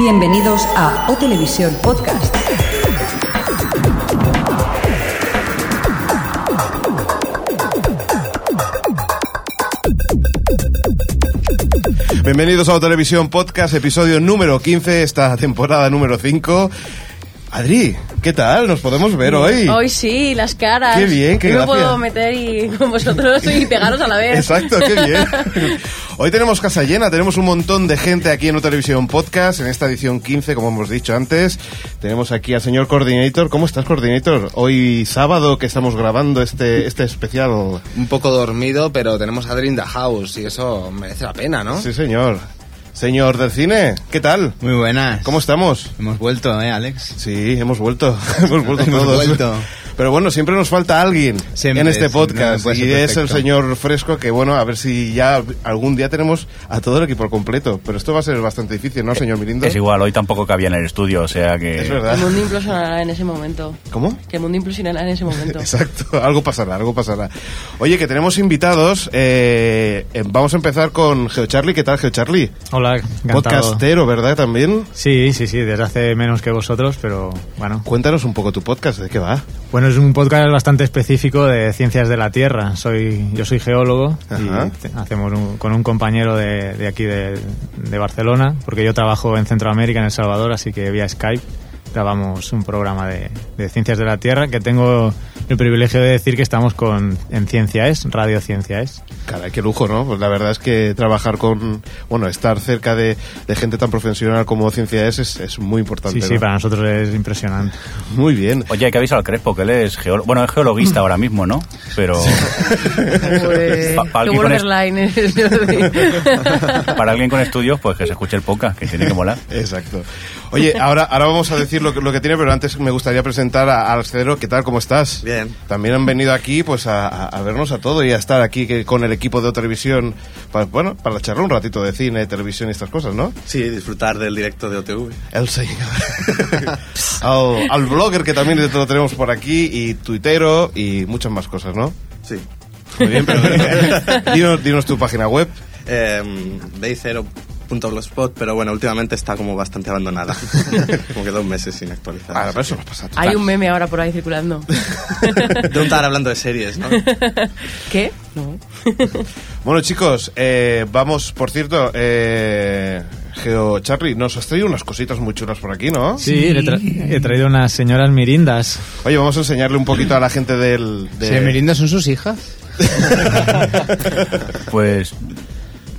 Bienvenidos a O Televisión Podcast. Bienvenidos a O Televisión Podcast, episodio número 15, esta temporada número 5. Adri, ¿qué tal? ¿Nos podemos ver hoy? Hoy sí, las caras. Qué bien, qué Yo me gracia. puedo meter y con vosotros y pegaros a la vez. Exacto, qué bien. Hoy tenemos casa llena, tenemos un montón de gente aquí en Televisión Podcast, en esta edición 15, como hemos dicho antes. Tenemos aquí al señor Coordinator. ¿Cómo estás, Coordinator? Hoy sábado que estamos grabando este, este especial. un poco dormido, pero tenemos a the house y eso merece la pena, ¿no? Sí, señor. Señor del cine, ¿qué tal? Muy buenas. ¿Cómo estamos? Hemos vuelto, ¿eh, Alex? Sí, hemos vuelto. hemos vuelto Hemos todos. vuelto. Pero bueno, siempre nos falta alguien Siempre, en este podcast. no Y es el señor Fresco, que bueno, a ver si ya algún día tenemos a todo el equipo al completo. Pero esto va a ser bastante difícil, ¿no, señor Mirindo? Es igual, hoy tampoco cabía en el estudio, o sea que... Es verdad. El mundo implosionará en ese momento. ¿Cómo? Que el mundo implosionará en ese momento. Exacto, algo pasará, algo pasará. Oye, que tenemos invitados. eh, eh, vamos a empezar con GeoCharlie. ¿Qué tal, GeoCharlie? Hola, encantado. Podcastero, ¿verdad? También. Sí, sí, sí, desde hace menos que vosotros, pero bueno. Cuéntanos un poco tu podcast, ¿de qué va? Bueno, es un podcast bastante específico de ciencias de la Tierra. Soy, yo soy geólogo Ajá. y hacemos un- con un compañero de, de aquí de, de Barcelona, porque yo trabajo en Centroamérica, en El Salvador, así que vía Skype grabamos un programa de, de ciencias de la Tierra que tengo el privilegio de decir que estamos con en Ciencia Es, Radio Ciencia Es. Caray, qué lujo, ¿no? Pues la verdad es que trabajar con, bueno, estar cerca de, de gente tan profesional como Ciencia es, es, es muy importante. Sí, sí, ¿no? para nosotros es impresionante. Muy bien. Oye, hay que avisar al Crespo, que él es geólogo... Bueno, es geologuista ahora mismo, ¿no? Pero Pues, Pa- pa' qué alguien para alguien con estudios, pues que se escuche el podcast, que tiene que molar. Exacto. Oye, ahora, ahora vamos a decir lo que, lo que tiene, pero antes me gustaría presentar a, Cedro. ¿Qué tal? ¿Cómo estás? Bien. También han venido aquí pues a, a- a vernos a todo y a estar aquí que- con el equipo de televisión, para, bueno, para charlar un ratito de cine, televisión y estas cosas, ¿no? Sí, disfrutar del directo de OTV. El señor. al, al blogger que también lo tenemos por aquí y tuitero y muchas más cosas, ¿no? Sí. Muy bien, pero dinos, dinos tu página web. Eh, Day0.blogspot, pero bueno, últimamente está como bastante abandonada. como que dos meses sin actualizar. Ah, pero eso nos pasa. Hay un meme ahora por ahí circulando. De estar hablando de series, ¿no? ¿Qué? No. Bueno, chicos, eh, vamos, por cierto, eh, Geo Charlie, nos has traído unas cositas muy chulas por aquí, ¿no? Sí, le tra- he traído unas señoras mirindas. Oye, vamos a enseñarle un poquito a la gente del... de- ¿Se Merinda son sus hijas? Pues...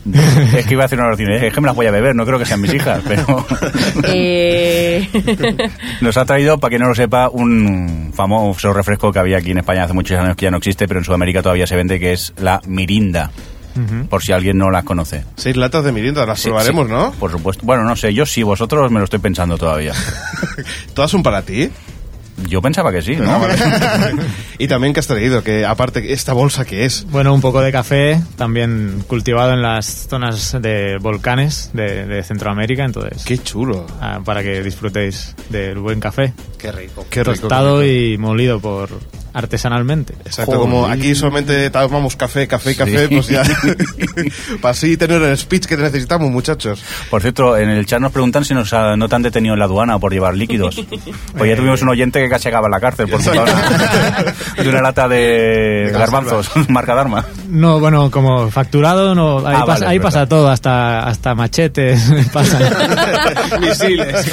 Es que iba a hacer una rutina, es que me las voy a beber, no creo que sean mis hijas, pero Eh, nos ha traído, para quien no lo sepa, un famoso refresco que había aquí en España hace muchos años que ya no existe, pero en Sudamérica todavía se vende, que es la Mirinda, por si alguien no las conoce. Seis latas de mirinda, las Sí, probaremos, sí, ¿no? Por supuesto. Bueno, no sé, yo sí, vosotros me lo estoy pensando todavía. Todas son para ti. Yo pensaba que sí, ¿no? y también que has traído, que aparte, esta bolsa que es. Bueno, un poco de café, también cultivado en las zonas de volcanes de, de Centroamérica, entonces, Qué chulo. ah, para que disfrutéis del buen café. Qué rico. Qué rico. Tostado qué rico. y molido por artesanalmente. Exacto, como aquí solamente tomamos café, café, café, Sí. pues ya. para así tener el speech que necesitamos, muchachos. Por cierto, en el chat nos preguntan si nos ha- no te han detenido en la aduana por llevar líquidos. Pues ya tuvimos un oyente que casi acaba en la cárcel por culpa de una- de una lata de garbanzos, marca Dharma. No, bueno, como facturado, no, ahí, Ah, pasa, vale, ahí pasa todo, hasta, hasta machetes pasan. Misiles.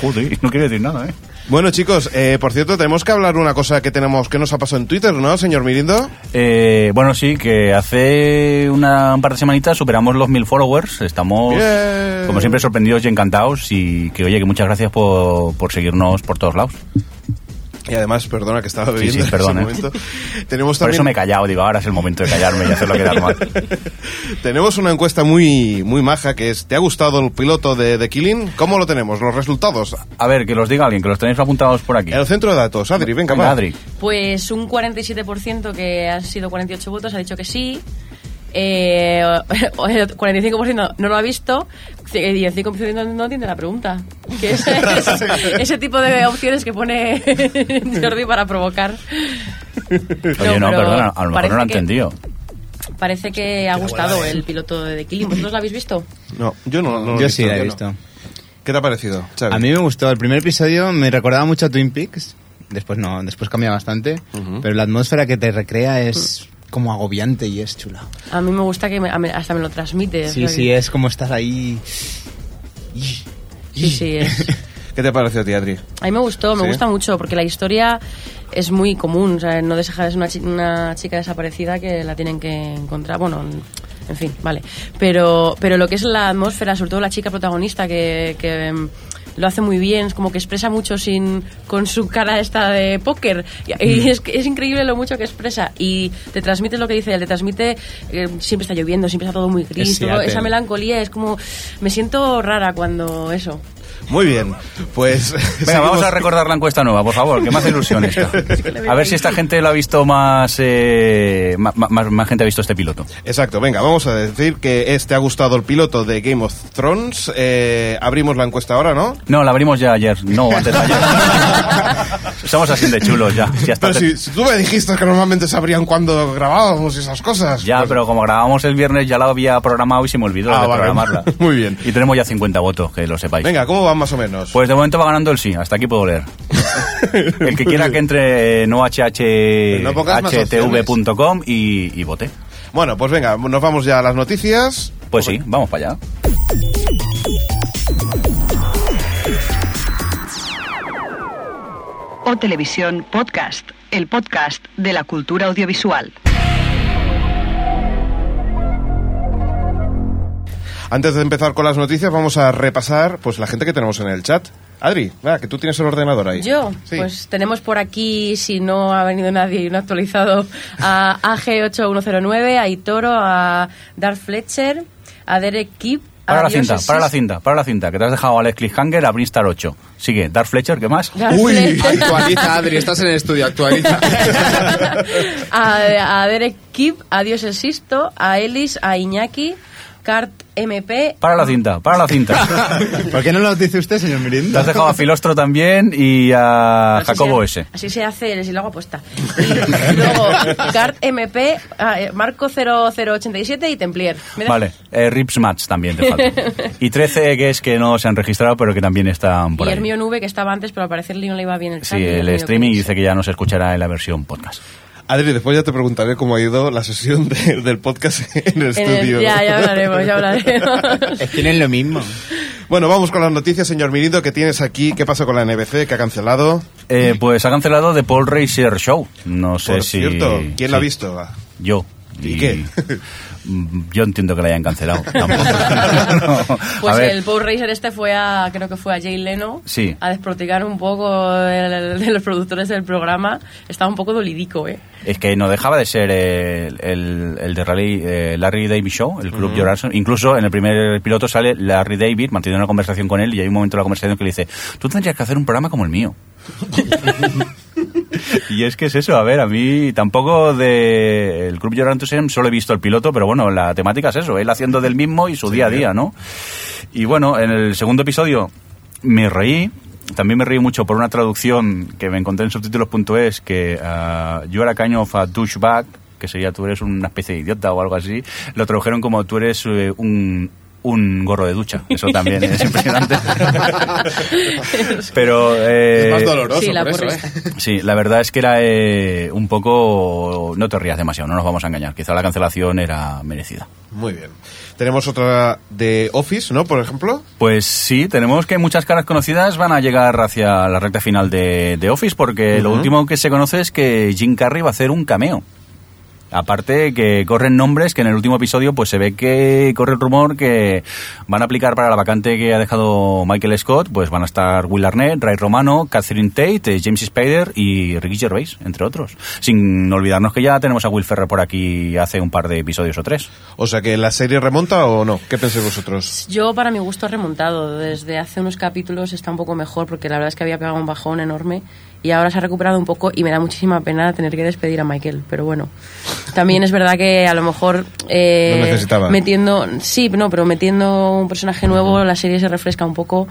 Joder, no quiere decir nada, ¿eh? Bueno, chicos, eh, por cierto, tenemos que hablar una cosa que tenemos que nos ha pasado en Twitter, ¿no, señor Mirindo? Eh, bueno, sí, que hace una, un par de semanitas superamos los mil followers. Estamos, Bien. como siempre, sorprendidos y encantados. Y que, oye, que muchas gracias por, por seguirnos por todos lados. Y además, perdona que estaba Sí, bebiendo sí, perdón, en eh. ese momento. Tenemos Por también eso me he callado. Digo, ahora es el momento de callarme y hacerlo quedar mal. tenemos una encuesta muy muy maja que es ¿te ha gustado el piloto de, de Killing? ¿Cómo lo tenemos? Los resultados. A ver, que los diga alguien, que los tenéis apuntados por aquí. El centro de datos, Adri, venga, Venga, va. Adri. pues un 47% que han sido 48 votos ha dicho que sí. Eh, el 45% no lo ha visto y el 5% no, no entiende la pregunta. Que es, es- ese tipo de opciones que pone Jordi para provocar. Oye, no, pero perdona, a lo mejor parece no lo ha que- entendido. Parece que ha gustado el piloto de The Killing. ¿Vosotros lo habéis visto? No, yo no, no lo he Yo visto, sí la he no. visto. ¿Qué te ha parecido, Xavi? A mí me gustó. El primer episodio me recordaba mucho a Twin Peaks. Después no, después cambia bastante. Pero la atmósfera que te recrea es como agobiante y es chula. A mí me gusta que me- hasta me lo transmite. Sí, sí, que- es como estar ahí. Sí, sí, es. ¿Qué te pareció Adri? A mí me gustó, me ¿Sí? gusta mucho, porque la historia es muy común. O sea, no deja es una, chi- una chica desaparecida que la tienen que encontrar. Bueno, en fin, vale. Pero, pero lo que es la atmósfera, sobre todo la chica protagonista, que, que, lo hace muy bien, es como que expresa mucho sin con su cara esta de póker. Y, y es, es increíble lo mucho que expresa. Y te transmite lo que dice él, te transmite. eh, siempre está lloviendo, siempre está todo muy gris. Es todo- esa melancolía es como. Me siento rara cuando eso. Muy bien, pues... Venga, vamos a recordar la encuesta nueva, por favor, que más ilusión esta. A ver si esta gente lo ha visto más, eh, más, más gente ha visto este piloto. Exacto, venga, vamos a decir que este ha gustado el piloto de Game of Thrones. Eh, abrimos la encuesta ahora, ¿no? No, la abrimos ya ayer, no, antes de ayer. Somos así de chulos ya. está. Pero si, si tú me dijiste que normalmente sabrían cuándo grabábamos y esas cosas. Ya, pues- pero como grabamos el viernes ya la había programado y se me olvidó Ah, de vale. programarla. Muy bien. Y tenemos ya 50 votos, que lo sepáis. Venga, ¿cómo van más o menos? Pues de momento va ganando el sí, hasta aquí puedo leer. El que quiera que entre hhtv.com y, y vote. Bueno, pues venga, nos vamos ya a las noticias. Pues sí, vamos para allá. O Televisión Podcast, el podcast de la cultura audiovisual. Antes de empezar con las noticias, vamos a repasar pues la gente que tenemos en el chat. Adri, va, que tú tienes el ordenador ahí. Yo, Sí. pues tenemos por aquí, si no ha venido nadie y no ha actualizado, a AG8109, a Itoro, a Darth Fletcher, a Derek Kip, a Para la cinta, para la cinta, para la cinta, que te has dejado a Alex Cliffhanger a Brinstar 8. Sigue, Darth Fletcher, ¿qué más? Darth Uy, Fletcher, Actualiza, Adri, estás en el estudio, actualiza. a, a Derek Kip, a Dios el Sisto, a Ellis, a Iñaki, Cart MP. Para la cinta, para la cinta. ¿Por qué no lo dice usted, señor Te Mirinda? has dejado a Filostro también y a Así Jacobo se, S. Así se hace, si lo hago apuesta. Y, y luego, Cart MP, ah, eh, Marco 0087 y Templier. Vale, eh, Rips Match también te falta. Y 13 que es que no se han registrado, pero que también están por y ahí. Hermio Nube, que estaba antes, pero al parecer no le iba bien el Sí, y el streaming dice que ya no se escuchará en la versión podcast. Adri, después ya te preguntaré cómo ha ido la sesión de- del podcast en el En el- estudio. ya, ya hablaremos, ya hablaremos. Tienen lo mismo. Bueno, vamos con las noticias, señor Mirindo, que tienes aquí. ¿Qué pasa con la NBC, que ha cancelado? Eh, pues ha cancelado The Paul Racer Show. No sé Por si... cierto, ¿quién la ha sí, visto? Yo. ¿Y qué? Yo entiendo que la hayan cancelado. Tampoco. No. Pues a ver, el Power Racer este fue a, creo que fue a Jay Leno, Sí. a desprotigar un poco de, de los productores del programa. Estaba un poco dolidico, ¿eh? Es que no dejaba de ser el, el- el de Rally, eh, Larry David Show, el club Arson. Incluso en el primer piloto sale Larry David manteniendo una conversación con él y hay un momento de la conversación que le dice, tú tendrías que hacer un programa como el mío. y es que es eso, a ver, a mí tampoco de el club George Arson solo he visto el piloto, pero bueno, la temática es eso, él haciendo del mismo y su día a día, ¿no? Y bueno, en el segundo episodio me reí. También me reí mucho por una traducción que me encontré en subtítulos.es que ah, you are a kind of a douchebag, que sería tú eres una especie de idiota o algo así. Lo tradujeron como tú eres eh, un, un gorro de ducha. Eso también es impresionante. Pero... eh, es más doloroso sí, la por eso, porrista. ¿eh? Sí, la verdad es que era eh, un poco... No te rías demasiado, no nos vamos a engañar. Quizá la cancelación era merecida. Muy bien. Tenemos otra de Office, ¿no? Por ejemplo. Pues sí, tenemos que muchas caras conocidas van a llegar hacia la recta final de, de Office porque lo último que se conoce es que Jim Carrey va a hacer un cameo. Aparte que corren nombres que en el último episodio pues se ve que corre el rumor que van a aplicar para la vacante que ha dejado Michael Scott, pues van a estar Will Arnett, Ray Romano, Catherine Tate, eh, James Spader y Ricky Gervais, entre otros. Sin olvidarnos que ya tenemos a Will Ferrer por aquí hace un par de episodios o tres. O sea, que la serie remonta o no. ¿Qué pensáis vosotros? Yo, para mi gusto, ha remontado. Desde hace unos capítulos está un poco mejor, porque la verdad es que había pegado un bajón enorme y ahora se ha recuperado un poco y me da muchísima pena tener que despedir a Michael. Pero bueno, también es verdad que a lo mejor... eh, Lo necesitaba. Metiendo, sí, no, pero metiendo un personaje nuevo, la serie se refresca un poco.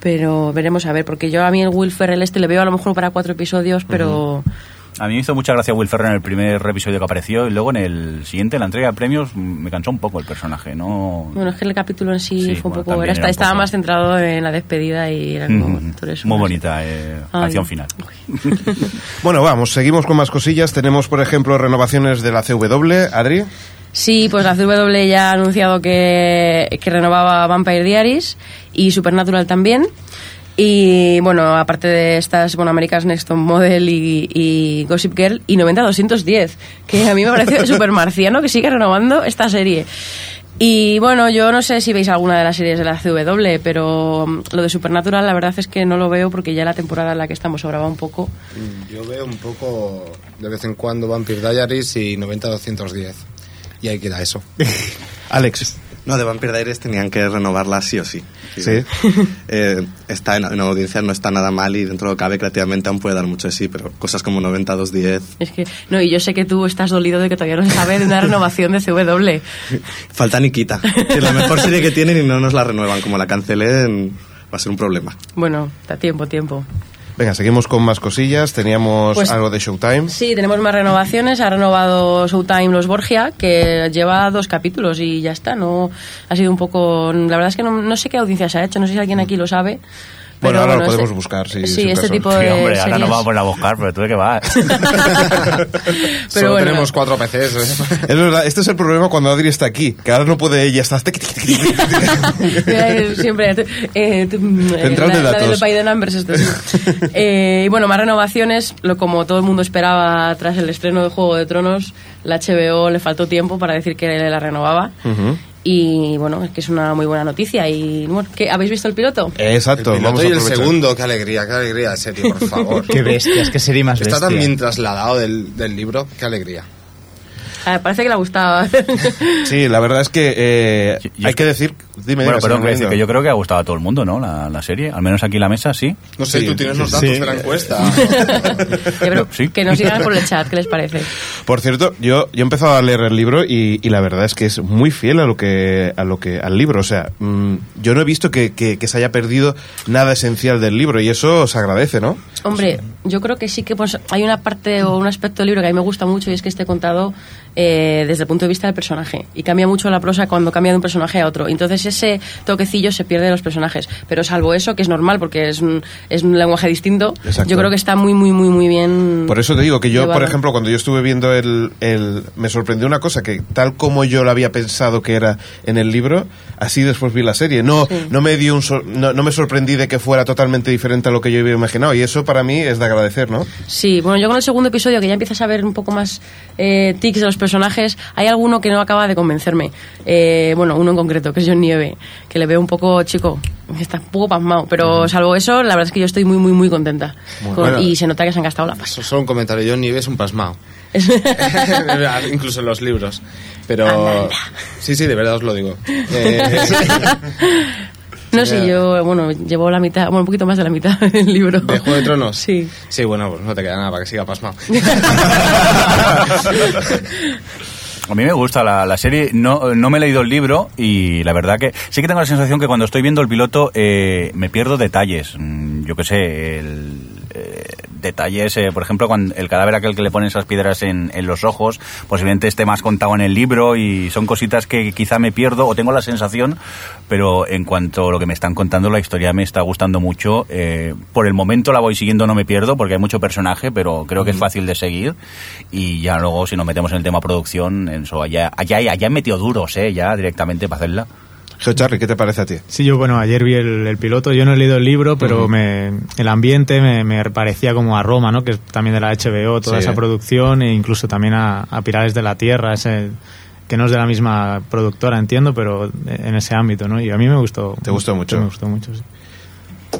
Pero veremos a ver, porque yo a mí el Will Ferrell este le veo a lo mejor para cuatro episodios, pero A mí me hizo mucha gracia Will Ferrell en el primer episodio que apareció y luego en el siguiente, en la entrega de premios, me cansó un poco el personaje, ¿no? Bueno, es que el capítulo en sí, Sí, fue un bueno, poco... Era, era un estaba poco- más centrado en la despedida y era como... Mm, Muy bonita eh, acción final. Bueno, vamos, seguimos con más cosillas. Tenemos, por ejemplo, renovaciones de la CW. Adri. Sí, pues la CW ya ha anunciado que, que renovaba Vampire Diaries y Supernatural también. Y bueno, aparte de estas, bueno, America's Next Top Model y, y Gossip Girl y 90-210, que a mí me parece súper marciano que siga renovando esta serie. Y bueno, yo no sé si veis alguna de las series de la CW, pero mm, lo de Supernatural la verdad es que no lo veo porque ya la temporada en la que estamos sobraba un poco. Yo veo un poco de vez en cuando Vampire Diaries y 90-210. Y ahí queda eso. Alex. No, de Vampire Diaries tenían que renovarla sí o sí. Sí. Eh, está en, en audiencia, no está nada mal y dentro de lo que cabe creativamente aún puede dar mucho de sí, pero cosas como 90, 210 Es que, no, y yo sé que tú estás dolido de que todavía no se sabe de una renovación de CW. falta Nikita. Que es la mejor serie que tienen y no nos la renuevan. Como la cancelen, va a ser un problema. Bueno, da tiempo, tiempo. Venga, seguimos con más cosillas. Teníamos Pues- algo de Showtime. Sí, tenemos más renovaciones. Ha renovado Showtime Los Borgia, que lleva dos capítulos y ya está. No ha sido un poco. La verdad es que no, no sé qué audiencia se ha hecho. No sé si alguien aquí lo sabe. Bueno, ahora lo podemos este- buscar, sí, Sí, este caso. tipo Sí, de. hombre, ahora no vamos a buscar, pero tú de qué vas. Pero Solo bueno, tenemos cuatro PCs. ¿eh? Es verdad, este es el problema cuando Adri está aquí, que ahora no puede ella. Eh, Siempre. eh, eh, Central la, de datos. de numbers, esto sí. Eh, y bueno, más renovaciones. Lo, como todo el mundo esperaba tras el estreno de Juego de Tronos, la HBO le faltó tiempo para decir que la renovaba. Y bueno, es que es una muy buena noticia. Y bueno, ¿qué, ¿habéis visto el piloto? Exacto, el vamos a y el segundo, qué alegría, qué alegría de serie, por favor. Qué bestias, qué serie más Está bestia. tan bien trasladado del, del libro, qué alegría. Ah, parece que le gustaba. Sí, la verdad es que eh, Yo- yo hay es que que- decir... Dime, bueno, perdón, que decir que yo creo que ha gustado a todo el mundo, ¿no? La, la serie. Al menos aquí en la mesa, sí. No sé, Sí, tú tienes los sí. datos de la encuesta. Pero Sí. Que nos sigan por el chat, ¿qué les parece? Por cierto, yo, yo he empezado a leer el libro y, y la verdad es que es muy fiel a lo que, a lo que al libro. O sea, mm, yo no he visto que, que- que se haya perdido nada esencial del libro y eso se agradece, ¿no? Hombre, yo creo que sí que pues, hay una parte o un aspecto del libro que a mí me gusta mucho y es que esté contado eh, desde el punto de vista del personaje. Y cambia mucho la prosa cuando cambia de un personaje a otro. Entonces ese toquecillo se pierde de los personajes. Pero salvo eso, que es normal porque es un, es un lenguaje distinto, Exacto. yo creo que está muy, muy, muy, muy bien. Por eso te digo que yo, por llevado. ejemplo, cuando yo estuve viendo el, el... Me sorprendió una cosa, que tal como yo lo había pensado que era en el libro, así después vi la serie. No, Sí. no, me dio un sor- no, no me sorprendí de que fuera totalmente diferente a lo que yo había imaginado. Y eso para mí es de agradecer, ¿no? Sí, bueno, yo con el segundo episodio, que ya empiezas a ver un poco más eh, tics de los personajes, hay alguno que no acaba de convencerme. Eh, bueno, uno en concreto, que es John Nieve, que le veo un poco chico, está un poco pasmado, pero salvo eso, la verdad es que yo estoy muy, muy, muy contenta. Con- bueno. Y se nota que se han gastado la pasta. So- Solo un comentario, yo ni ves un pasmao. Incluso en los libros. Pero... Sí, sí, de verdad os lo digo. Eh, No sé, yo, bueno, llevo la mitad, bueno, un poquito más de la mitad del libro. ¿De Juego de Tronos? Sí. Sí, bueno, pues no te queda nada para que siga pasmado. A mí me gusta la, la serie, no, no me he leído el libro y la verdad que sí que tengo la sensación que cuando estoy viendo el piloto eh, me pierdo detalles. Mm, Yo qué sé, el, detalles, eh, por ejemplo, cuando el cadáver aquel que le ponen esas piedras en, en los ojos, posiblemente esté más contado en el libro y son cositas que quizá me pierdo o tengo la sensación, pero en cuanto a lo que me están contando, la historia me está gustando mucho. Eh, por el momento la voy siguiendo, no me pierdo porque hay mucho personaje, pero creo que es fácil de seguir y ya luego si nos metemos en el tema producción, en eso, allá, allá, allá he metido duros, eh, ya directamente para hacerla. Geo Charlie, ¿qué te parece a ti? Sí, yo, bueno, ayer vi el, el piloto, yo no he leído el libro, pero me, el ambiente me, me parecía como a Roma, ¿no? Que es también de la HBO, toda Sí. esa producción, e incluso también a, a Pilares de la Tierra, ese, que no es de la misma productora, entiendo, pero en ese ámbito, ¿no? Y a mí me gustó. ¿Te gustó mucho? Me gustó mucho, sí.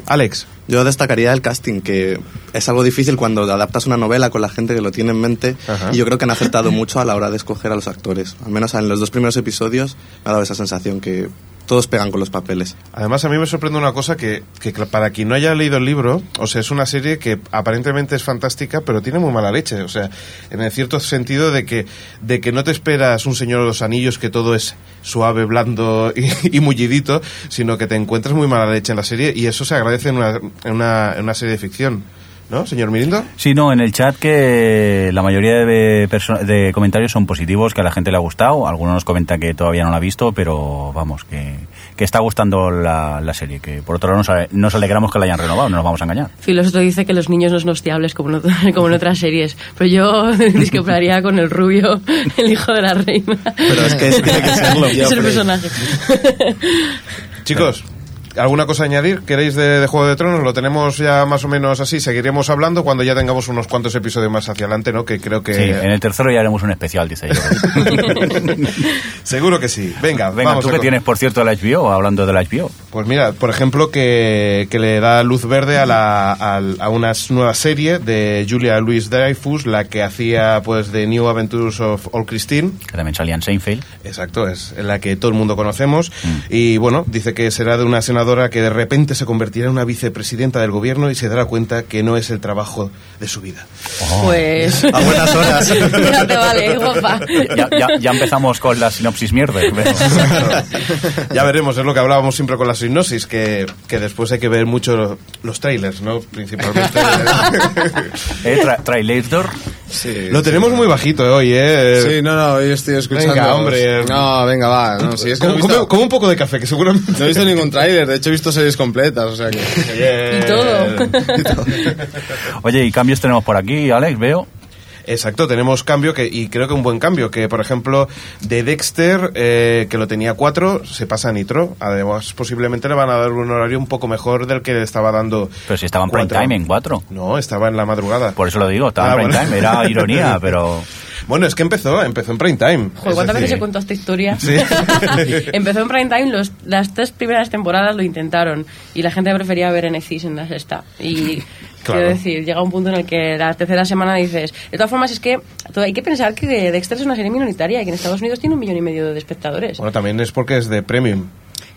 Alex. Yo destacaría el casting, que es algo difícil cuando adaptas una novela con la gente que lo tiene en mente. Ajá. Y yo creo que han acertado mucho a la hora de escoger a los actores. Al menos en los dos primeros episodios me ha dado esa sensación que todos pegan con los papeles. Además, a mí me sorprende una cosa que, que para quien no haya leído el libro, o sea, es una serie que aparentemente es fantástica, pero tiene muy mala leche. O sea, en el cierto sentido de que, de que no te esperas un Señor de los Anillos que todo es suave, blando y, mullidito, sino que te encuentras muy mala leche en la serie y eso se agradece en una, en una serie de ficción. ¿No, señor Mirindo? Sí, no, en el chat que la mayoría de, de comentarios son positivos, que a la gente le ha gustado. Algunos nos comentan que todavía no la ha visto, pero vamos, que, que está gustando la, la serie. Que por otro lado nos, nos alegramos que la hayan renovado, no nos vamos a engañar. Filósofo dice que los niños no son hostiables como en, ot- como en otras series, pero yo discreparía con el rubio, el hijo de la reina. Pero es que es- tiene que serlo. es el personaje. Chicos, ¿alguna cosa a añadir? ¿Queréis de, de Juego de Tronos? Lo tenemos ya más o menos así. Seguiremos hablando cuando ya tengamos unos cuantos episodios más hacia adelante, ¿no? Que creo que... Sí, en el tercero ya haremos un especial, dice yo. Seguro que sí. Venga, Venga, vamos ¿tú a qué con- tienes, por cierto, de la HBO, hablando de la HBO? Pues mira, por ejemplo, que, que le da luz verde a, la, a, a una nueva serie de Julia Louis Dreyfus, la que hacía pues The New Adventures of All Christine. Que también salía en Seinfeld. Exacto, es la que todo el mundo conocemos. Mm. Y bueno, dice que será de una senadora que de repente se convertirá en una vicepresidenta del gobierno y se dará cuenta que no es el trabajo de su vida. Pues. A buenas horas. Ya te vale, guapa. Ya, ya, ya empezamos con la sinopsis mierda. ya veremos, es lo que hablábamos siempre con la sinopsis, que, que después hay que ver mucho los trailers, ¿no? Principalmente. ¿Eh? Tra- Trailator. Sí, lo sí. tenemos muy bajito eh, hoy, ¿eh? Sí, no, no, hoy estoy escuchando. Venga, hombre. No, venga, va. No, sí, es que no Como, visto, come- come un poco de café, que seguramente... no he visto ningún tráiler. De hecho, he visto series completas, o sea que... Y todo. Oye, ¿y cambios tenemos por aquí, Alex? Veo. Exacto, tenemos cambio que, y creo que un buen cambio, que por ejemplo de Dexter, eh, que lo tenía cuatro, se pasa a Nitro. Además, posiblemente le van a dar un horario un poco mejor del que le estaba dando. Pero si estaba en prime cuatro. time en 4. No, estaba en la madrugada. Por eso lo digo, estaba Ah, en prime bueno. time. Era ironía, pero... Bueno, es que empezó, empezó en prime time. Joder, ¿cuántas veces he contado esta historia? Sí. Empezó en prime time, los, las tres primeras temporadas lo intentaron y la gente prefería ver NFX en la sexta. Y Claro. quiero decir, llega un punto en el que la tercera semana dices... De todas formas, es que hay que pensar que Dexter es una serie minoritaria y que en Estados Unidos tiene un millón y medio de espectadores. Bueno, también es porque es de premium.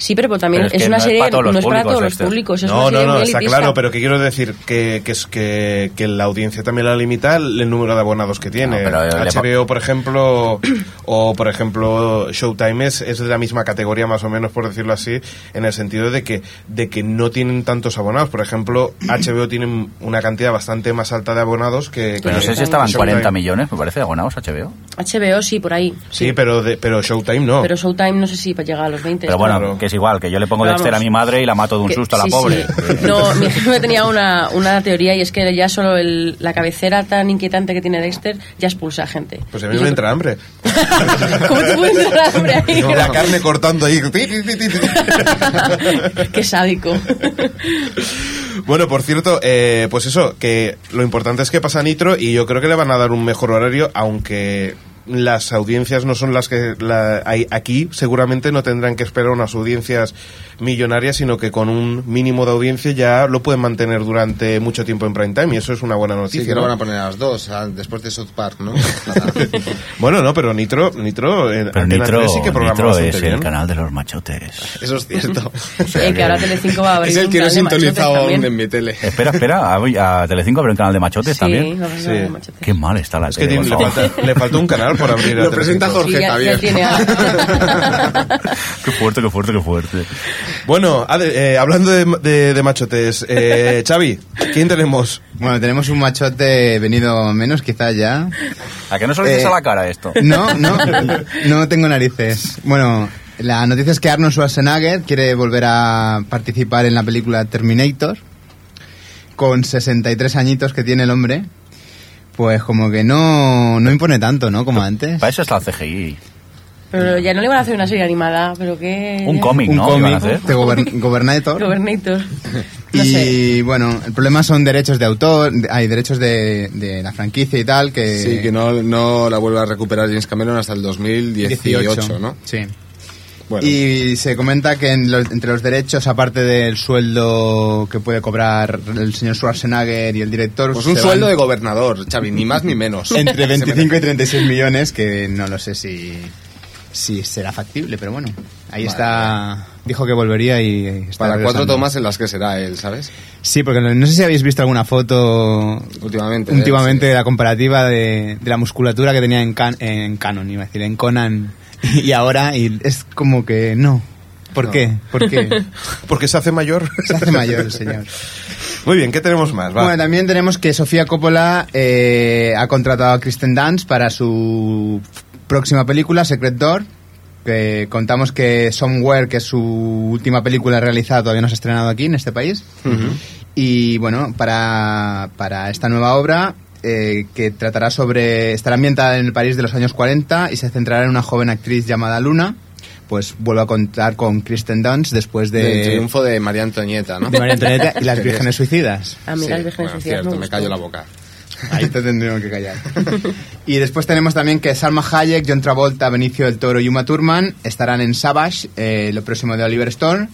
Sí, pero también Pero es es, que una no es serie para todos los no es para todos los públicos. Es No, una no, serie no, está claro, pero que quiero decir que, que es que, que la audiencia también la limita el número de abonados que tiene. No, HBO, por ejemplo, o por ejemplo Showtime es, es de la misma categoría más o menos, por decirlo así, en el sentido de que, de que no tienen tantos abonados. Por ejemplo, HBO tiene una cantidad bastante más alta de abonados que... Pero no que sé si estaban Showtime. 40 millones, me parece, abonados HBO. HBO sí, por ahí. Sí, pero, de, pero Showtime no. Pero Showtime no sé si llega a los 20. Pero bueno, Claro. que es igual, que yo le pongo Dexter a mi madre y la mato de un que- susto a la sí, pobre. sí. No, mi jefe tenía una, una teoría y es que ya solo el- la cabecera tan inquietante que tiene Dexter ya expulsa a gente. Pues a mí me entra hambre. ¿Cómo te puede entrar hambre ahí? La carne cortando ahí. Qué sádico. Bueno, por cierto, eh, pues eso, que lo importante es que pasa Nitro y yo creo que le van a dar un mejor horario, aunque las audiencias no son las que la- hay aquí, seguramente no tendrán que esperar unas audiencias millonarias, sino que con un mínimo de audiencia ya lo pueden mantener durante mucho tiempo en prime time y eso es una buena noticia. Sí, que lo ¿no? van a poner a las dos, a- después de South Park, ¿no? Bueno, no, pero Nitro, Nitro, en Pero Antena Nitro, 3 sí que Nitro es bien. el canal de los machotes. Eso es cierto. Eh, que ahora Telecinco va a abrir es el que no he sintonizado aún en mi tele. Espera, espera, a, a Telecinco abre un canal de machotes Sí, también. Sí. de machotes. Qué mal está la Es que tele, tiene- le, falta, le faltó un canal por abrir a Lo presenta. Jorge Sí, ya- ya Javier. tiene a- Qué fuerte, qué fuerte, qué fuerte. Bueno, Ade- eh, hablando de, de- de machotes, eh, Xavi, ¿quién tenemos? Bueno, tenemos un machote venido menos, quizás ya. ¿A que no se lo dices Eh, a la cara esto? No, no, no tengo narices. Bueno, la noticia es que Arnold Schwarzenegger quiere volver a participar en la película Terminator. Con 63 añitos que tiene el hombre. Pues como que no, no impone tanto, ¿no? Como antes. Para eso está el CGI. Pero ya no le van a hacer una serie animada, pero que... Un cómic, Un ¿no? A cómic hacer. de Gober- Gobernator. Gobernator. No y sé. bueno, el problema son derechos de autor, hay derechos de, de la franquicia y tal, que... Sí, que no, no la vuelve a recuperar James Cameron hasta el 2018, ¿no? Sí. Bueno, Y se comenta que en los- entre los derechos, aparte del sueldo que puede cobrar el señor Schwarzenegger y el director... pues un sueldo de gobernador, Xavi, ni más ni menos. Entre 25 y 36 millones, que no lo sé si, si será factible, pero bueno, ahí está... Dijo que volvería y... está Para cuatro tomas en las que será él, ¿sabes? Sí, porque no, no sé si habéis visto alguna foto Últimamente. últimamente ¿eh? de la comparativa de, de la musculatura que tenía en, Can- en Canon, iba a decir, en Conan y ahora, y es como que no. ¿Por No. qué? ¿Por qué? Porque se hace mayor. Se hace mayor señor. Muy bien, ¿qué tenemos más? Va. Bueno, también tenemos que Sofía Coppola eh, ha contratado a Kristen Dunst para su próxima película, Secret Door. Que contamos que Somewhere, que es su última película realizada, todavía no se ha estrenado aquí en este país. Y bueno, para, para esta nueva obra, eh, que tratará sobre. estará ambientada en el París de los años 40 y se centrará en una joven actriz llamada Luna. Pues vuelvo a contar con Kristen Dunst después de. El triunfo de María Antonieta, ¿no? de María Antonieta y las vírgenes suicidas. A mí Sí, las vírgenes bueno, suicidas cierto, me me callo la boca. Ahí te tendríamos que callar. y después tenemos también que Salma Hayek, John Travolta, Benicio del Toro y Uma Thurman estarán en Savage, eh, lo próximo de Oliver Stone,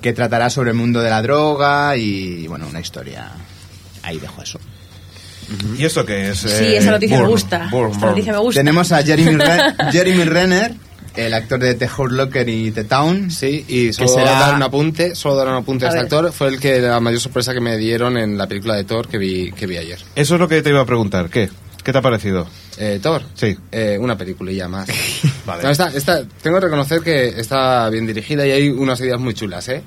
que tratará sobre el mundo de la droga y, bueno, una historia. Ahí dejo eso. ¿Y esto qué es? Sí, Eh, esa noticia me gusta. Bourne. noticia me gusta. Tenemos a Jeremy, Ren- Jeremy Renner, el actor de The Hurt Locker y The Town. Sí, y que solo será- dar un apunte, solo dar un apunte a, A este actor, fue el que la mayor sorpresa que me dieron en la película de Thor que vi, que vi ayer. Eso es lo que te iba a preguntar. ¿Qué? ¿Qué te ha parecido? Eh, Thor. Sí. Eh, una peliculilla más. Vale. No, esta- esta- tengo que reconocer que está bien dirigida y hay unas ideas muy chulas, ¿eh?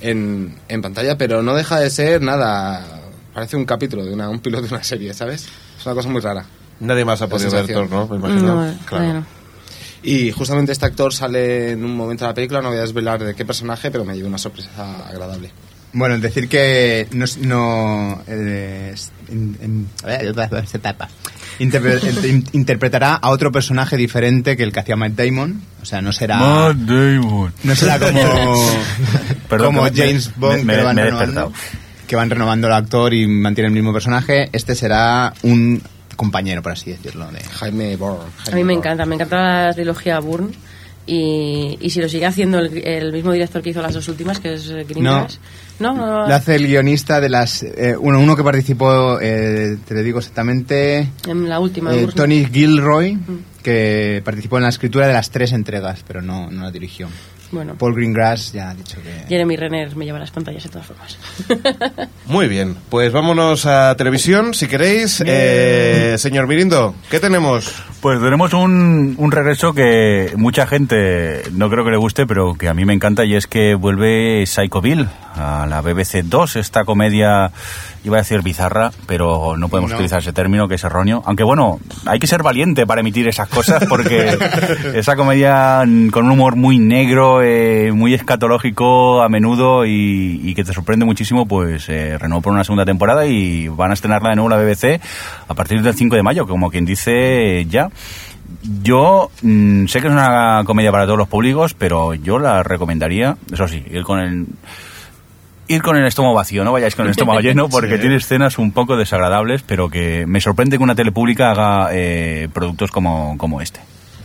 En, en pantalla, pero no deja de ser nada. Parece un capítulo de una, un piloto de una serie, ¿sabes? Es una cosa muy rara. Nadie más ha podido ver. Thor, ¿no? Me imagino. No, claro. bueno. Y justamente este actor sale en un momento de la película, no voy a desvelar de qué personaje, pero me lleva una sorpresa agradable. Bueno, decir que no... no eh. Interpre- in- interpretará a otro personaje diferente que el que hacía Matt Damon. O sea, no será... Matt Damon. No será como, Perdón, como me- James Bond me- que, me- van renovando, que van renovando el actor y mantienen el mismo personaje. Este será un compañero, por así decirlo. De... Jaime Bourne. A mí me Bourne. encanta, me encanta la trilogía Bourne. Y, y si lo sigue haciendo el, el mismo director que hizo las dos últimas, que es eh, Green No. Grass. No, no, no. Lo hace el guionista de las... eh, uno, uno que participó, eh, te lo digo exactamente, En la última. eh. Tony Gilroy, que participó en la escritura de las tres entregas, pero no, no la dirigió. Bueno, Paul Greengrass ya ha dicho que... Jeremy Renner me lleva las pantallas de todas formas. Muy bien, pues vámonos a televisión, si queréis. Eh, señor Mirindo, ¿qué tenemos? Pues tenemos un, un regreso que mucha gente no creo que le guste, pero que a mí me encanta y es que vuelve Psycho Bill a la BBC 2, esta comedia, iba a decir bizarra, pero no podemos No. utilizar ese término que es erróneo. Aunque bueno, hay que ser valiente para emitir esas cosas porque esa comedia mm, con un humor muy negro, eh, muy escatológico a menudo y, y que te sorprende muchísimo, pues eh, renovó por una segunda temporada y van a estrenarla de nuevo la BBC a partir del 5 de mayo, como quien dice ya. Yo mm, sé que es una comedia para todos los públicos, pero yo la recomendaría, eso sí, ir con el ir con el estómago vacío, no vayáis con el estómago lleno porque tiene escenas un poco desagradables, pero que me sorprende que una tele pública haga eh, productos como, como este.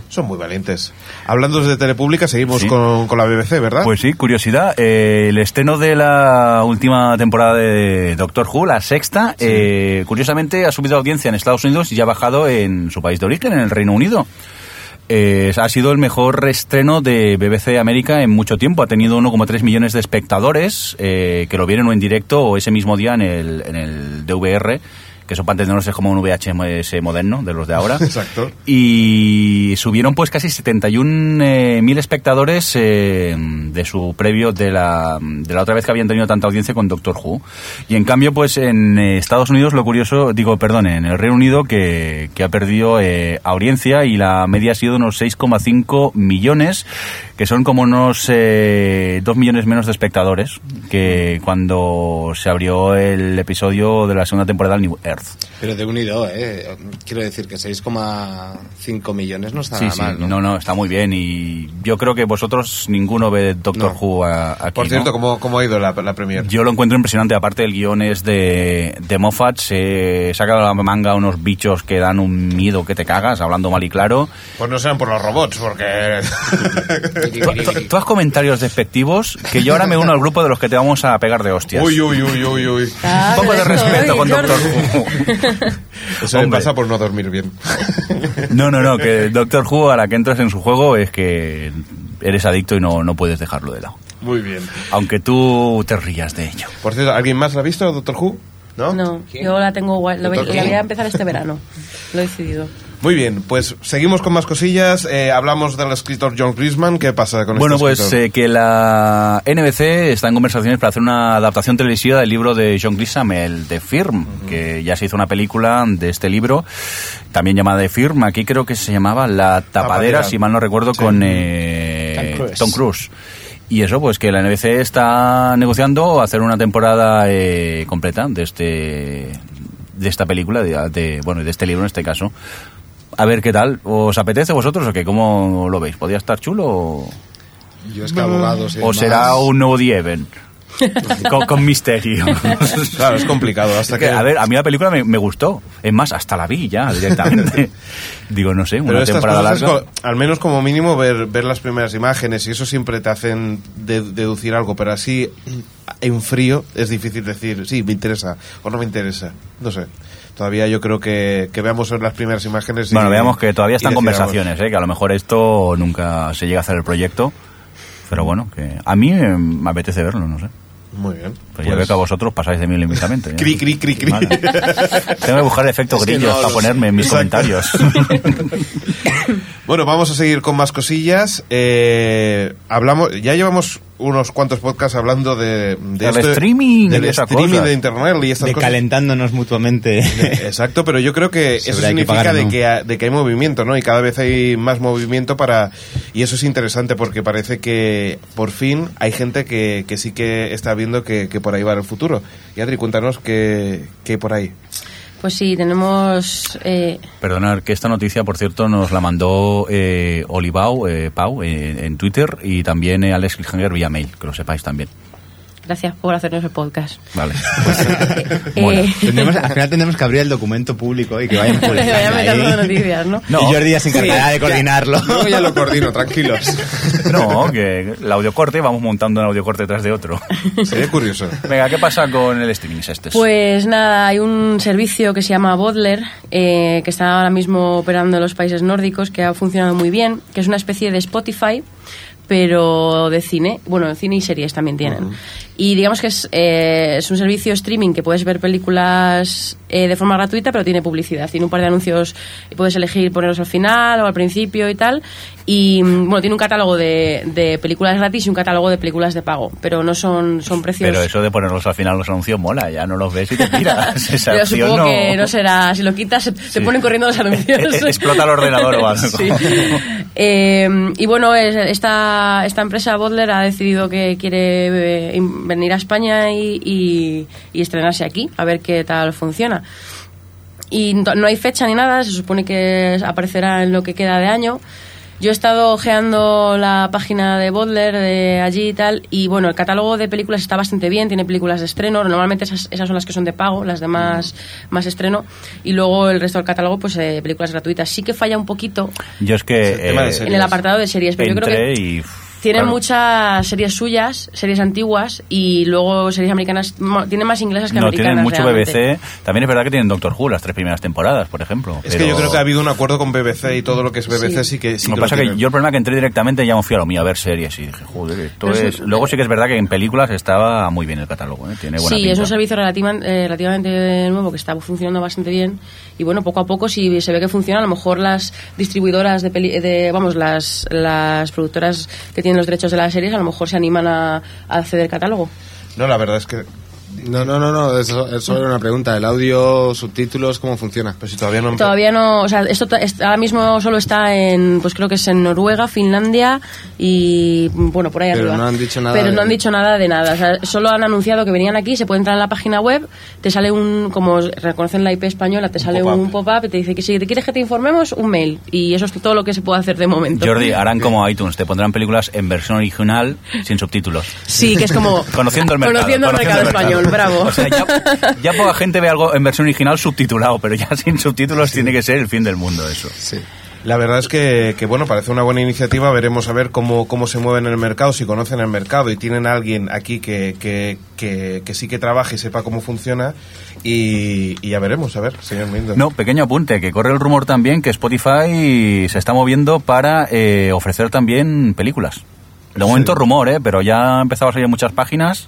Son muy valientes. Hablando de Telepública, seguimos Sí. con, con la BBC, ¿verdad? Pues sí, curiosidad, eh, el estreno de la última temporada de Doctor Who, la sexta, eh, curiosamente ha subido audiencia en Estados Unidos y ya ha bajado en su país de origen, en el Reino Unido. Eh, ha sido el mejor estreno de BBC América en mucho tiempo. Ha tenido 1,3 millones de espectadores eh, que lo vieron o en directo o ese mismo día en el, en el DVR, que son para entendernos es como un VHS moderno de los de ahora. Exacto. Y subieron pues casi 71 eh, mil espectadores eh, de su previo de la, de la otra vez que habían tenido tanta audiencia con Doctor Who. Y en cambio pues en eh, Estados Unidos lo curioso, digo, perdón, en el Reino Unido que, que ha perdido eh, audiencia y la media ha sido unos 6,5 millones, que son como unos eh, 2 millones menos de espectadores que cuando se abrió el episodio de la segunda temporada del New Earth. Pero de unido, ¿eh? Quiero decir que 6,5 millones no está Sí, nada sí, mal, ¿no? no, no, está muy bien y yo creo que vosotros ninguno ve Doctor No. Who a- aquí. Por cierto, ¿no? ¿cómo, cómo ha ido la, la premier? Yo lo encuentro impresionante, aparte el guion es de, de Moffat, se saca de la manga unos bichos que dan un miedo que te cagas, hablando mal y claro. Pues no sean por los robots, porque... To- Todos comentarios despectivos que yo ahora me uno al grupo de los que te vamos a pegar de hostias. uy, uy, uy, uy, uy. Ah, un poco de respeto con. Doctor Who. Eso me pasa por no dormir bien. No, no, no, que Doctor Who a la que entras en su juego es que eres adicto y no, no puedes dejarlo de lado. Muy bien. Aunque tú te rías de ello. Por cierto, ¿alguien más la ha visto, Doctor Who? ¿No? No, yo la tengo guay. Doctor la voy a empezar este verano. Lo he decidido. Muy bien, pues seguimos con más cosillas. Eh, hablamos del escritor John Grisman. ¿Qué pasa con Bueno, este pues escritor? eh, que la NBC está en conversaciones para hacer una adaptación televisiva del libro de John Grisham, el de Firm, que ya se hizo una película de este libro, también llamada de Firm. Aquí creo que se llamaba La Tapadera, Tapadera. si mal no recuerdo, con eh, Tom Cruise. Tom Cruise. Y eso, pues que la NBC está negociando hacer una temporada eh, completa de este de esta película, de, de- bueno, de este libro en este caso. A ver qué tal. ¿Os apetece vosotros o qué? ¿Cómo lo veis? ¿Podría estar chulo o, Yo es que abogados y o demás- será un nuevo The Event? con, con misterio. Claro, es complicado. Hasta que, a ver, a mí la película me, me gustó. Es más, hasta la vi ya directamente. Digo, no sé, una temporada larga. al menos como mínimo, ver, ver las primeras imágenes y eso siempre te hacen de- deducir algo, pero así en frío es difícil decir, sí, me interesa o no me interesa. No sé. Todavía yo creo que, que veamos las primeras imágenes. y- Bueno, veamos que todavía están conversaciones, ¿eh? que a lo mejor esto nunca se llega a hacer el proyecto. Pero bueno, que a mí eh, me apetece verlo, no sé. Muy bien. Pero Pues- veo que a vosotros pasáis de mí limitamente. ¿eh? Cri, cri, cri, cri. Tengo que buscar efectos Es que grillos no para ponerme en mis Exacto. comentarios. Bueno, vamos a seguir con más cosillas. Eh, hablamos, ya llevamos unos cuantos podcasts hablando de, de esto- streaming del de streaming cosas. de internet y estas De cosas. calentándonos mutuamente. Exacto, pero yo creo que eso que significa pagar o de, no. que, ha- de que hay movimiento, ¿no? Y cada vez hay más movimiento para... Y eso es interesante porque parece que por fin hay gente que, que sí que está viendo que, que por ahí va el futuro. Y Adri, cuéntanos qué qué por ahí. Pues sí, tenemos... eh, Perdonad, que esta noticia, por cierto, nos la mandó eh, Olivau, eh, Pau, eh, en Twitter y también eh, Alex Cliffhanger vía mail, que lo sepáis también. Gracias por hacernos el podcast. Vale. Eh, Mola. Tendremos- al final tendremos que abrir el documento público y que vayan publicando noticias, ¿no? No. Y Jordi ya se encargará de coordinarlo. Yo ya lo coordino, tranquilos. No, que el audiocorte, vamos montando un audiocorte tras de otro. Sería curioso. Venga, ¿qué pasa con el streaming este? Pues nada, hay un servicio que se llama Bodler, eh, que está ahora mismo operando en los países nórdicos, que ha funcionado muy bien, que es una especie de Spotify, pero de cine. Bueno, cine y series también tienen. Y digamos que es, eh, es un servicio streaming que puedes ver películas eh, de forma gratuita, pero tiene publicidad. Tiene un par de anuncios y puedes elegir ponerlos al final o al principio y tal. Y mm, bueno, tiene un catálogo de, de películas gratis y un catálogo de películas de pago, pero no son, son precios. Pero eso de ponerlos al final los anuncios mola, ya no los ves y te tiras. Esa Pero supongo no- que no será, si lo quitas, se, ponen corriendo los anuncios. Eh, eh, explota el ordenador o algo. Sí. Eh, y bueno, es- esta, esta empresa Bodler ha decidido que quiere eh, venir a España y, y- y estrenarse aquí, a ver qué tal funciona. Y no no hay fecha ni nada, se supone que aparecerá en lo que queda de año. Yo he estado ojeando la página de Bodler de allí y tal, y bueno, el catálogo de películas está bastante bien, tiene películas de estreno, normalmente esas, esas son las que son de pago, las demás más estreno, y luego el resto del catálogo, pues eh, películas gratuitas. Sí que falla un poquito Yo es que... eh, en el apartado de series, pero yo creo que y... tienen claro, muchas series suyas, series antiguas, y luego series americanas, mo- tienen más inglesas que No, americanas. tienen mucho realmente. BBC. También es verdad que tienen Doctor Who las tres primeras temporadas, por ejemplo. Es que pero- yo creo que ha habido un acuerdo con BBC y todo lo que es BBC sí, Sí. que sí Lo que que pasa es que tienen. yo el problema es que entré directamente ya me fui a lo mío a ver series y dije, joder, esto Pero es... es- Luego sí que es verdad que en películas estaba muy bien el catálogo, ¿eh? tiene buena Sí, pinta. es un servicio relativa- eh, relativamente nuevo que está funcionando bastante bien y bueno, poco a poco si se ve que funciona, a lo mejor las distribuidoras de, peli- de vamos, las, las productoras que tienen los derechos de las series a lo mejor se animan a, a ceder catálogo. No, la verdad es que... No, no, no, no, es, es solo una pregunta. ¿El audio, subtítulos, cómo funciona? Pues si todavía no... Todavía no, o sea, esto ahora mismo solo está en, pues creo que es en Noruega, Finlandia y bueno, por ahí Pero arriba. no han dicho nada Pero de- no han dicho nada de nada, o sea, solo han anunciado que venían aquí, se puede entrar en la página web, te sale un, como reconocen la IP española, te sale pop-up. un pop-up y te dice que si te quieres que te informemos, un mail. Y eso es todo lo que se puede hacer de momento. Jordi, harán como iTunes, te pondrán películas en versión original sin subtítulos. Sí, que es como... Conociendo el mercado. Conociendo el mercado español, bravo. O sea, ya, ya poca gente ve algo en versión original subtitulado, pero ya sin subtítulos tiene que ser el fin del mundo eso. Sí. La verdad es que, que, bueno, parece una buena iniciativa. Veremos a ver cómo, cómo se mueven en el mercado, si conocen el mercado y tienen a alguien aquí que, que, que, que sí que trabaje y sepa cómo funciona. Y, y ya veremos, a ver, señor Mindo. No, pequeño apunte, que corre el rumor también que Spotify se está moviendo para eh, ofrecer también películas. De momento rumor, ¿eh? Pero ya ha empezado a salir en muchas páginas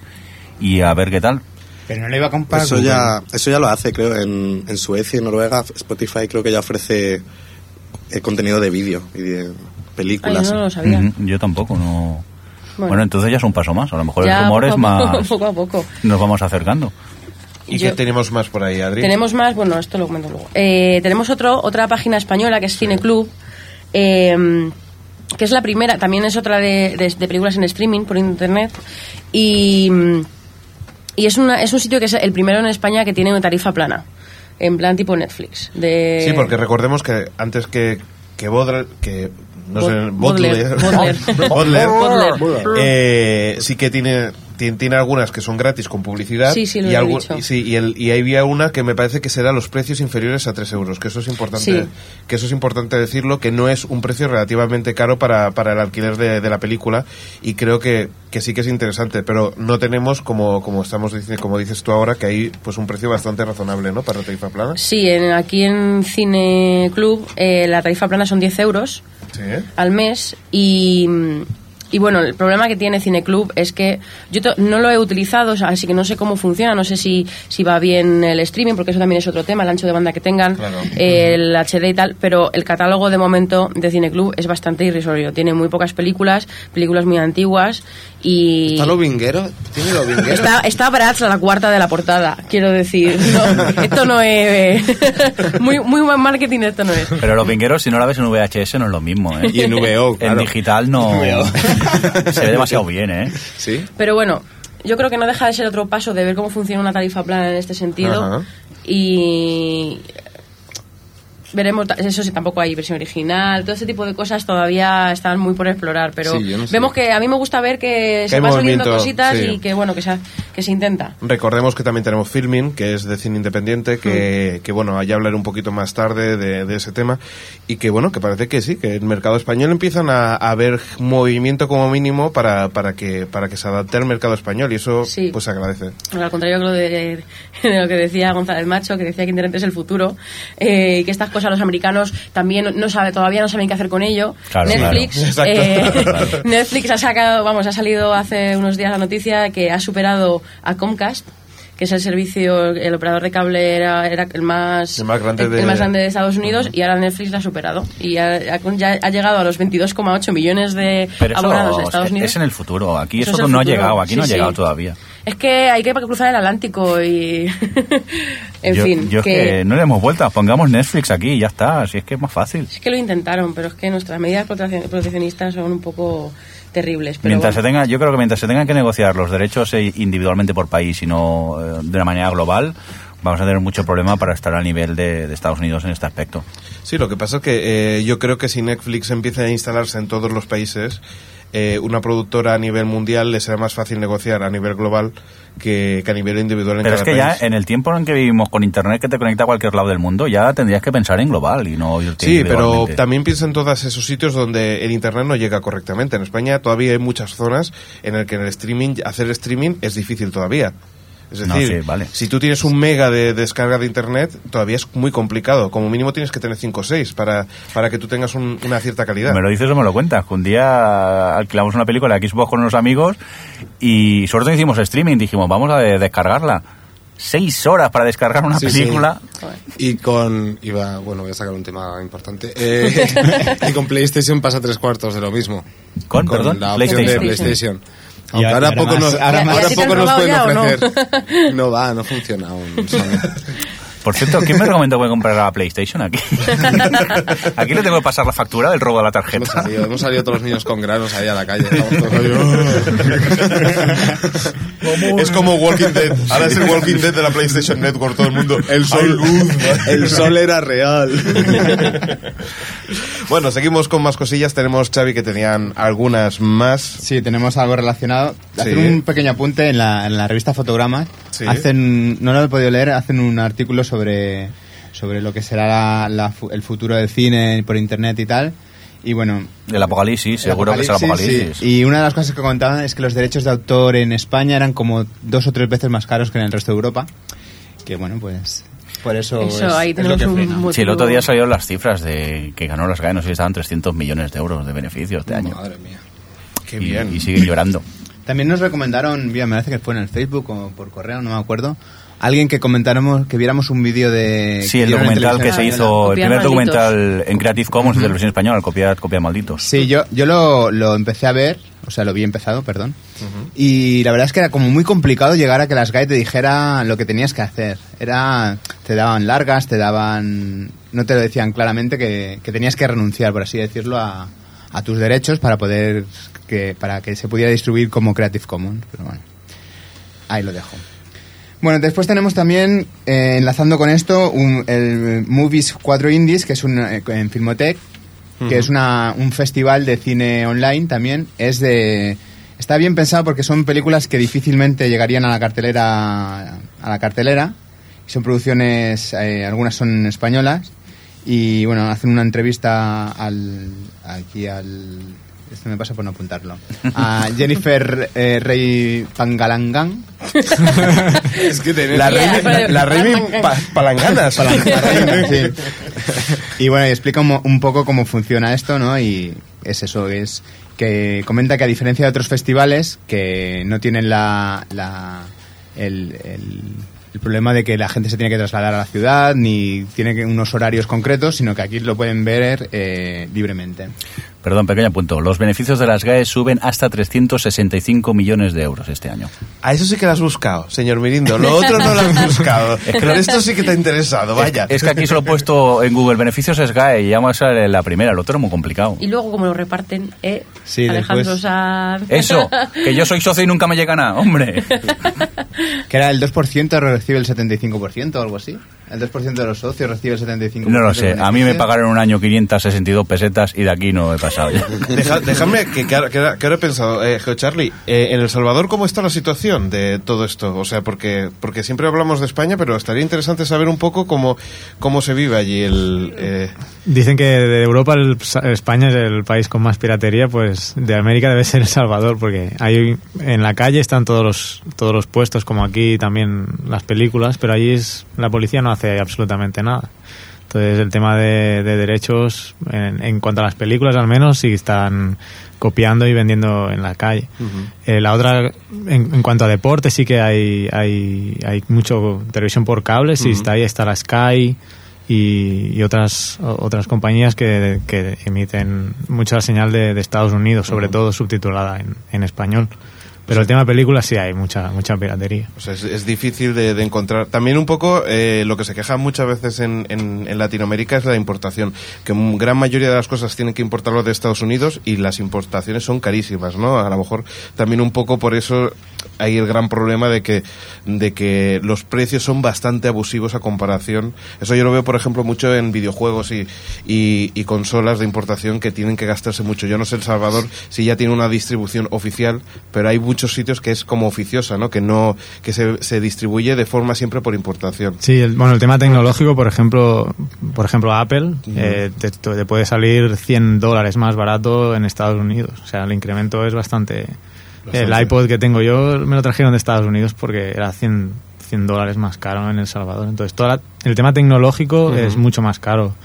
y a ver qué tal. Pero no le iba a comprar. Eso ya, eso ya lo hace, creo, en, en Suecia y Noruega. Spotify creo que ya ofrece eh, contenido de vídeo y de Ay, películas. no lo sabía. Yo tampoco, no. Bueno. Bueno. entonces ya es un paso más. A lo mejor Ya, el rumor es más. poco, poco a poco. Nos vamos acercando. ¿Y Yo- qué tenemos más por ahí, Adri? Tenemos más, bueno, esto lo comento luego. Eh, tenemos otro, otra página española que es Cineclub, eh, que es la primera, también es otra de, de- de películas en streaming por internet. Y, y es, una, es un sitio que es el primero en España que tiene una tarifa plana, en plan tipo Netflix. De, Sí, porque recordemos que antes que, que Baudelaire, que no sé, Bod- Baudelaire, Baudelaire. Baudelaire, Baudelaire. eh, sí que tiene, tiene, tiene algunas que son gratis con publicidad. Sí, sí, lo y, he dicho. sí, y, el, y había una que me parece que será los precios inferiores a 3 euros, que eso es importante, Sí. que eso es importante decirlo, que no es un precio relativamente caro para, para el alquiler de, de la película y creo que, que sí que es interesante, pero no tenemos, como, como estamos diciendo, como dices tú ahora, que hay pues un precio bastante razonable, ¿no? Para la tarifa plana. Sí, en- aquí en Cine Club eh, la tarifa plana son 10 euros Sí. al mes y, y bueno, el problema que tiene Cineclub es que yo no lo he utilizado, o sea, así que no sé cómo funciona, no sé si, si va bien el streaming, porque eso también es otro tema, el ancho de banda que tengan, Claro. eh, el HD y tal, pero el catálogo de momento de Cineclub es bastante irrisorio, tiene muy pocas películas, películas muy antiguas y... ¿Está lo vinguero? ¿Tiene lo vinguero? Está, está Bratz a la cuarta de la portada, quiero decir. No, esto no es. muy, muy buen marketing, esto no es. Pero los vingueros, si no la ves en VHS, no es lo mismo, ¿eh? Y en VO, En claro. digital no. Se ve demasiado bien, ¿eh? ¿Sí? Pero bueno, yo creo que no deja de ser otro paso de ver cómo funciona una tarifa plana en este sentido. Ajá. Y. Veremos, eso sí, tampoco hay versión original, todo ese tipo de cosas todavía están muy por explorar, pero Sí, no sé. vemos que a mí me gusta ver que, se hay van saliendo cositas sí. y que bueno, que se, que se intenta. Recordemos que también tenemos Filming, que es de cine independiente, Mm. que, que bueno, ya hablaré un poquito más tarde de, de ese tema, y que bueno, que parece que sí, que el mercado español empiezan a, a ver movimiento como mínimo para, para que para que se adapte al mercado español, y eso Sí. pues se agradece. Bueno, al contrario que lo de, de lo que decía González Macho, que decía que Internet es el futuro, eh, y que estas cosas los americanos también no- no sabe, todavía no saben qué hacer con ello. Claro, Netflix, claro. eh. Netflix ha sacado, vamos, ha salido hace unos días la noticia que ha superado a Comcast que es el servicio, el operador de cable era, era el más El más grande el- de- el más grande de Estados Unidos y ahora Netflix la ha superado y ha, ha- ya ha llegado a los 22,8 millones de Pero abonados de Estados es, Unidos. es en el futuro. Aquí Eso eso, es el no ha llegado, aquí no ha llegado sí. todavía. Es que hay que cruzar el Atlántico y. en yo, fin. yo es que no le hemos vuelto, pongamos Netflix aquí y ya está, si es que es más fácil. Es que lo intentaron, pero es que nuestras medidas proteccion- proteccionistas son un poco terribles. Pero mientras bueno. se tenga, yo creo que mientras se tengan que negociar los derechos eh, individualmente por país y no eh, de una manera global, vamos a tener mucho problema para estar al nivel de, de Estados Unidos en este aspecto. Sí, lo que pasa es que eh, yo creo que si Netflix empieza a instalarse en todos los países, eh, una productora a nivel mundial le será más fácil negociar a nivel global que, que a nivel individual en Pero es que ya en el tiempo en que vivimos con Internet que te conecta a cualquier lado del mundo, ya tendrías que pensar en global y no irte Sí, pero también piensa en todos esos sitios donde el internet no llega correctamente. En España todavía hay muchas zonas en el que en el streaming hacer streaming es difícil todavía. Es No, decir, sí, vale. si tú tienes un mega de descarga de internet, todavía es muy complicado. Como mínimo tienes que tener 5 o 6 para, para que tú tengas un- una cierta calidad. ¿Me lo dices o me lo cuentas? Que un día alquilamos una película de Xbox con unos amigos y sobre todo hicimos streaming, dijimos, vamos a de- descargarla. Seis horas para descargar una Sí, sí. película. Y con. Iba, bueno, voy a sacar un tema importante. Eh, y con PlayStation pasa tres cuartos de lo mismo. ¿Con, perdón? la opción de PlayStation. Aunque Y ahora, ahora poco más- nos, ahora más- ahora ¿Y a ti te poco nos pueden no? ofrecer. No va, no funciona aún. Por cierto, ¿quién me recomendó que comprara la PlayStation aquí? aquí le tengo que pasar la factura del robo de la Hemos tarjeta. salido, hemos salido todos los niños con granos ahí a la calle. Estamos todos ahí, es como Walking Dead. Ahora es el Walking Dead de la PlayStation Network. Todo el mundo. El sol, el sol era real. Bueno, seguimos con más cosillas. Tenemos, Xavi, que tenían algunas más. Sí, tenemos algo relacionado. Hacer Sí. un pequeño apunte en la, en la revista Fotogramas. Sí. Hacen, no lo he podido leer, hacen un artículo sobre, sobre lo que será la- la el futuro del cine por internet y tal. Y bueno, El apocalipsis, el seguro que es el apocalipsis. sí. Y una de las cosas que comentaban es que los derechos de autor en España eran como dos o tres veces más caros que en el resto de Europa. Que bueno, pues por eso, Eso, es, ahí es lo tenemos que un motivo. Sí, el otro día salieron las cifras de que ganó las GAE, no sé si estaban 300 millones de euros de beneficios de año. Madre mía. Qué Y, bien. y siguen llorando. También nos recomendaron, mira, me parece que fue en el Facebook o por correo, no me acuerdo, alguien que comentáramos, que viéramos un vídeo de... Sí, el documental que se televisión hizo, el primer malditos. documental en Creative Commons de la versión española, copiar, copiar malditos. Sí, yo, yo lo, lo empecé a ver, o sea, lo vi empezado, perdón. Y la verdad es que era como muy complicado llegar a que las GAE te dijeran lo que tenías que hacer. Era, te daban largas, te daban, no te lo decían claramente que, que tenías que renunciar, por así decirlo, a, a tus derechos para poder, que, para que se pudiera distribuir como Creative Commons. Pero bueno, ahí lo dejo. Bueno, después tenemos también, eh, enlazando con esto, un- el Movies 4 Indies, que es un, eh, en Filmotech, que es una, un festival de cine online también. Es de... Está bien pensado porque son películas que difícilmente llegarían a la cartelera. A la cartelera. Son producciones, eh, algunas son españolas. Y bueno, hacen una entrevista al, aquí al... Esto me pasa por no apuntarlo. A Jennifer eh, Rey Pangalangan. Es que tenés... La Yeah, Rey, pero- la Rey pa- Palanganas. Sí. Y bueno, y explica un, poco cómo funciona esto, ¿no? Y es eso, es que comenta que a diferencia de otros festivales que no tienen la, la- el, el- el problema de que la gente se tiene que trasladar a la ciudad ni tiene unos horarios concretos, sino que aquí lo pueden ver eh, libremente. Perdón, pequeño punto. Los beneficios de las GAE suben hasta 365 millones de euros este año. A eso sí que lo has buscado, señor Mirindo. Lo otro no lo has buscado. Pero esto sí que te ha interesado, vaya. Es que aquí solo he puesto en Google beneficios es GAE y ya me sale la primera, el otro es muy complicado. Y luego, como lo reparten, ¿eh? Sí, Alejandro después- Sanz. Eso, que yo soy socio y nunca me llega nada, hombre. Que era el 2% recibe el 75% o algo así. El 2% de los socios recibe el 75%. No lo sé, a mí me pagaron un año 562 pesetas y de aquí no he pasado ya. Deja- déjame que, que, ahora- que ahora- que ahora he pensado, eh, Charlie, eh, en El Salvador, ¿cómo está la situación de todo esto? O sea, porque, porque siempre hablamos de España, pero estaría interesante saber un poco cómo, cómo se vive allí el... eh, Dicen que de Europa el- España es el país con más piratería, pues de América debe ser El Salvador, porque ahí en la calle están todos los, todos los puestos, como aquí también las películas, pero allí es, la policía no hace absolutamente nada. Entonces el tema de, de derechos, en, en cuanto a las películas al menos, sí están copiando y vendiendo en la calle. Eh, la otra, en, en cuanto a deporte, sí que hay, hay, hay mucho televisión por cable, sí está ahí, está la Sky y, y otras otras compañías que, que emiten mucha señal de, de Estados Unidos, sobre todo subtitulada en, en español. Pero el tema de películas sí hay mucha mucha piratería. Es, es difícil de, encontrar. También un poco eh, lo que se queja muchas veces en, en, Latinoamérica es la importación, que gran mayoría de las cosas tienen que importarlo de Estados Unidos y las importaciones son carísimas, ¿no? A lo mejor también un poco por eso hay el gran problema de que, de que los precios son bastante abusivos a comparación. Eso yo lo veo, por ejemplo, mucho en videojuegos y, y consolas de importación que tienen que gastarse mucho. Yo no sé El Salvador si ya tiene una distribución oficial, pero hay muchos sitios que es como oficiosa, ¿no? Que no que se, se distribuye de forma siempre por importación. Sí, el, bueno, el tema tecnológico, por ejemplo, por ejemplo Apple, eh, te, te puede salir 100 dólares más barato en Estados Unidos. O sea, el incremento es bastante... El iPod que tengo yo me lo trajeron de Estados Unidos porque era 100, 100 dólares más caro en El Salvador. Entonces, todo el tema tecnológico es mucho más caro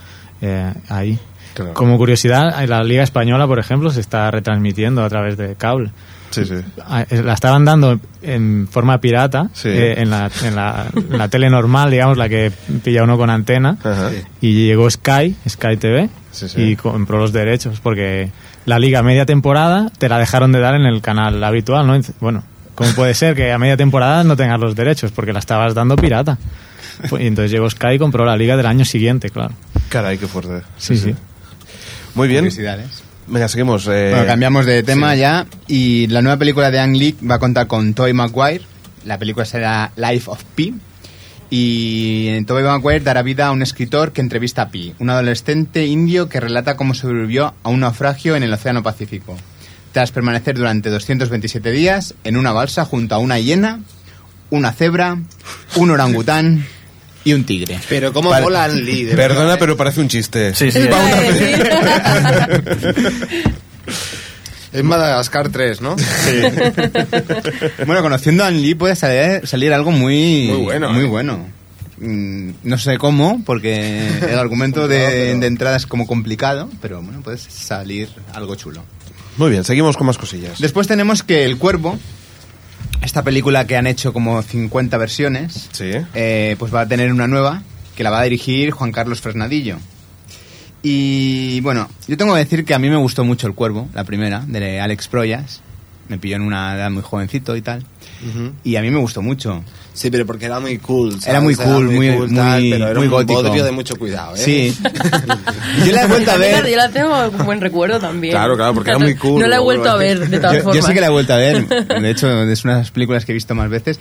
eh, ahí. Claro. Como curiosidad, la Liga Española, por ejemplo, se está retransmitiendo a través de cable. Sí, sí. Ah, eh, La estaban dando en forma pirata, Sí. eh, en, la, en, la, en la tele normal, digamos, la que pilla uno con antena. Ajá. Y llegó Sky, Sky TV, y compró los derechos, porque la liga media temporada te la dejaron de dar en el canal habitual, ¿no? Bueno, ¿cómo puede ser que a media temporada no tengas los derechos? Porque la estabas dando pirata. Pues, Y entonces llegó Sky y compró la liga del año siguiente, claro. Caray, qué fuerte. Sí, sí. Muy bien. Curiosidades. Venga, seguimos. eh, Bueno, cambiamos de tema sí. ya. Y la nueva película de Ang Lee va a contar con Tobey Maguire. La película será Life of Pi. Y Tobey Maguire dará vida a un escritor que entrevista a Pi, un adolescente indio que relata cómo sobrevivió a un naufragio en el Océano Pacífico. Tras permanecer durante 227 días en una balsa junto a una hiena, una cebra, un orangután y un tigre. Pero cómo Vale. mola Lee, de Perdona, verdad, ¿eh? pero parece un chiste. Sí, sí. Es Madagascar 3, ¿no? Bueno, conociendo a Ang Lee puede salir, salir algo muy, Muy bueno, Muy ¿eh? bueno. Mm, No sé cómo, porque el argumento de, de entrada es como complicado, pero bueno, puede salir algo chulo. Muy bien, seguimos con más cosillas. Después tenemos que El Cuervo esta película que han hecho como 50 versiones, Sí. eh, pues va a tener una nueva que la va a dirigir Juan Carlos Fresnadillo. Y bueno, yo tengo que decir que a mí me gustó mucho El Cuervo, la primera, de Alex Proyas. Me pilló en una edad muy jovencito y tal. Y a mí me gustó mucho. Sí, pero porque era muy cool. ¿sabes? Era muy cool, muy- tal, muy- pero era muy un gótico. bodrio de mucho cuidado, ¿eh? Sí. yo la he vuelto a ver. Yo la tengo con buen recuerdo también. Claro, claro, porque era muy cool, No la he vuelto a ver, de todas Yo, formas. yo sí que la he vuelto a ver. De hecho, es una de las películas que he visto más veces.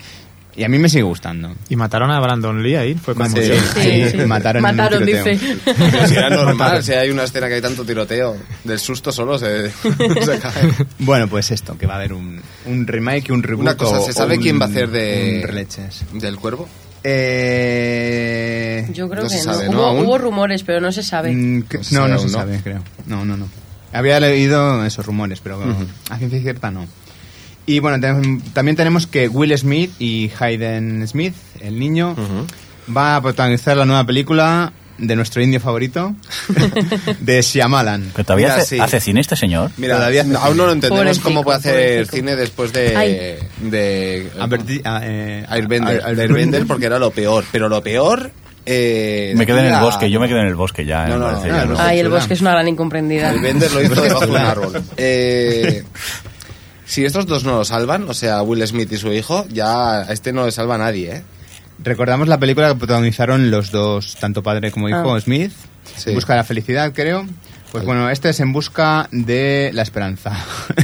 Y a mí me sigue gustando. Y mataron a Brandon Lee ahí. Fue como. Sí, Sí, sí. mataron, Mataron, dice. Si era normal, si hay una escena que hay tanto tiroteo, del susto solo se, se cae. Bueno, pues esto, que va a haber un, un remake y un reboot. Una cosa, ¿se sabe quién va a hacer de- releches. ¿Del cuervo? Eh, Yo creo No que se no. sabe, ¿no? Hubo, hubo rumores, pero no se sabe. mm, que- No se no, sabe no se sabe, creo. No, no, no. Había leído esos rumores, pero a ciencia cierta no. Y bueno, tenemos- también tenemos que Will Smith y Hayden Smith, el niño, va a protagonizar la nueva película de nuestro indio favorito, de Shyamalan. Que todavía Mira, hace, sí. hace cine este señor. Mira, Todavía hace aún no lo entendemos Pobrecito, cómo puede hacer cine después de, Ay. de Averti- ah, eh, Airbender, Air- Airbender, porque era lo peor. Pero lo peor... Eh, Me quedé en el bosque, yo me quedé en el bosque ya. No, no, no, ya no, no. Ay, el bosque es una gran incomprendida. Airbender lo hizo debajo de un árbol. Eh, si estos dos no lo salvan, o sea, Will Smith y su hijo, ya a este no le salva a nadie, ¿eh? Recordamos la película que protagonizaron los dos, tanto padre como hijo, Ah. Smith. Sí. En busca de la felicidad, creo. Pues bueno, este es en busca de la esperanza.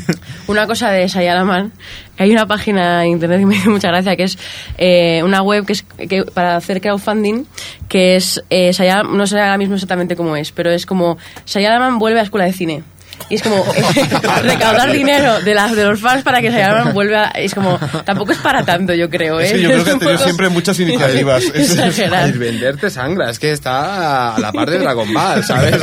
Una cosa de Sayalaman, que hay una página en internet que me hizo mucha gracia, que es eh, una web que es que para hacer crowdfunding, que es, eh, Sayal- no sé ahora mismo exactamente cómo es, pero es como Sayalaman vuelve a escuela de cine. Y es como recaudar dinero de, las de los fans para que Sayalaman vuelva. Es como, tampoco es para tanto, yo creo. ¿eh? Es que yo creo que ha tenido siempre muchas iniciativas. Es- es- exagerar. Airbender te sangra, es que está a la par de Dragon Ball, ¿sabes?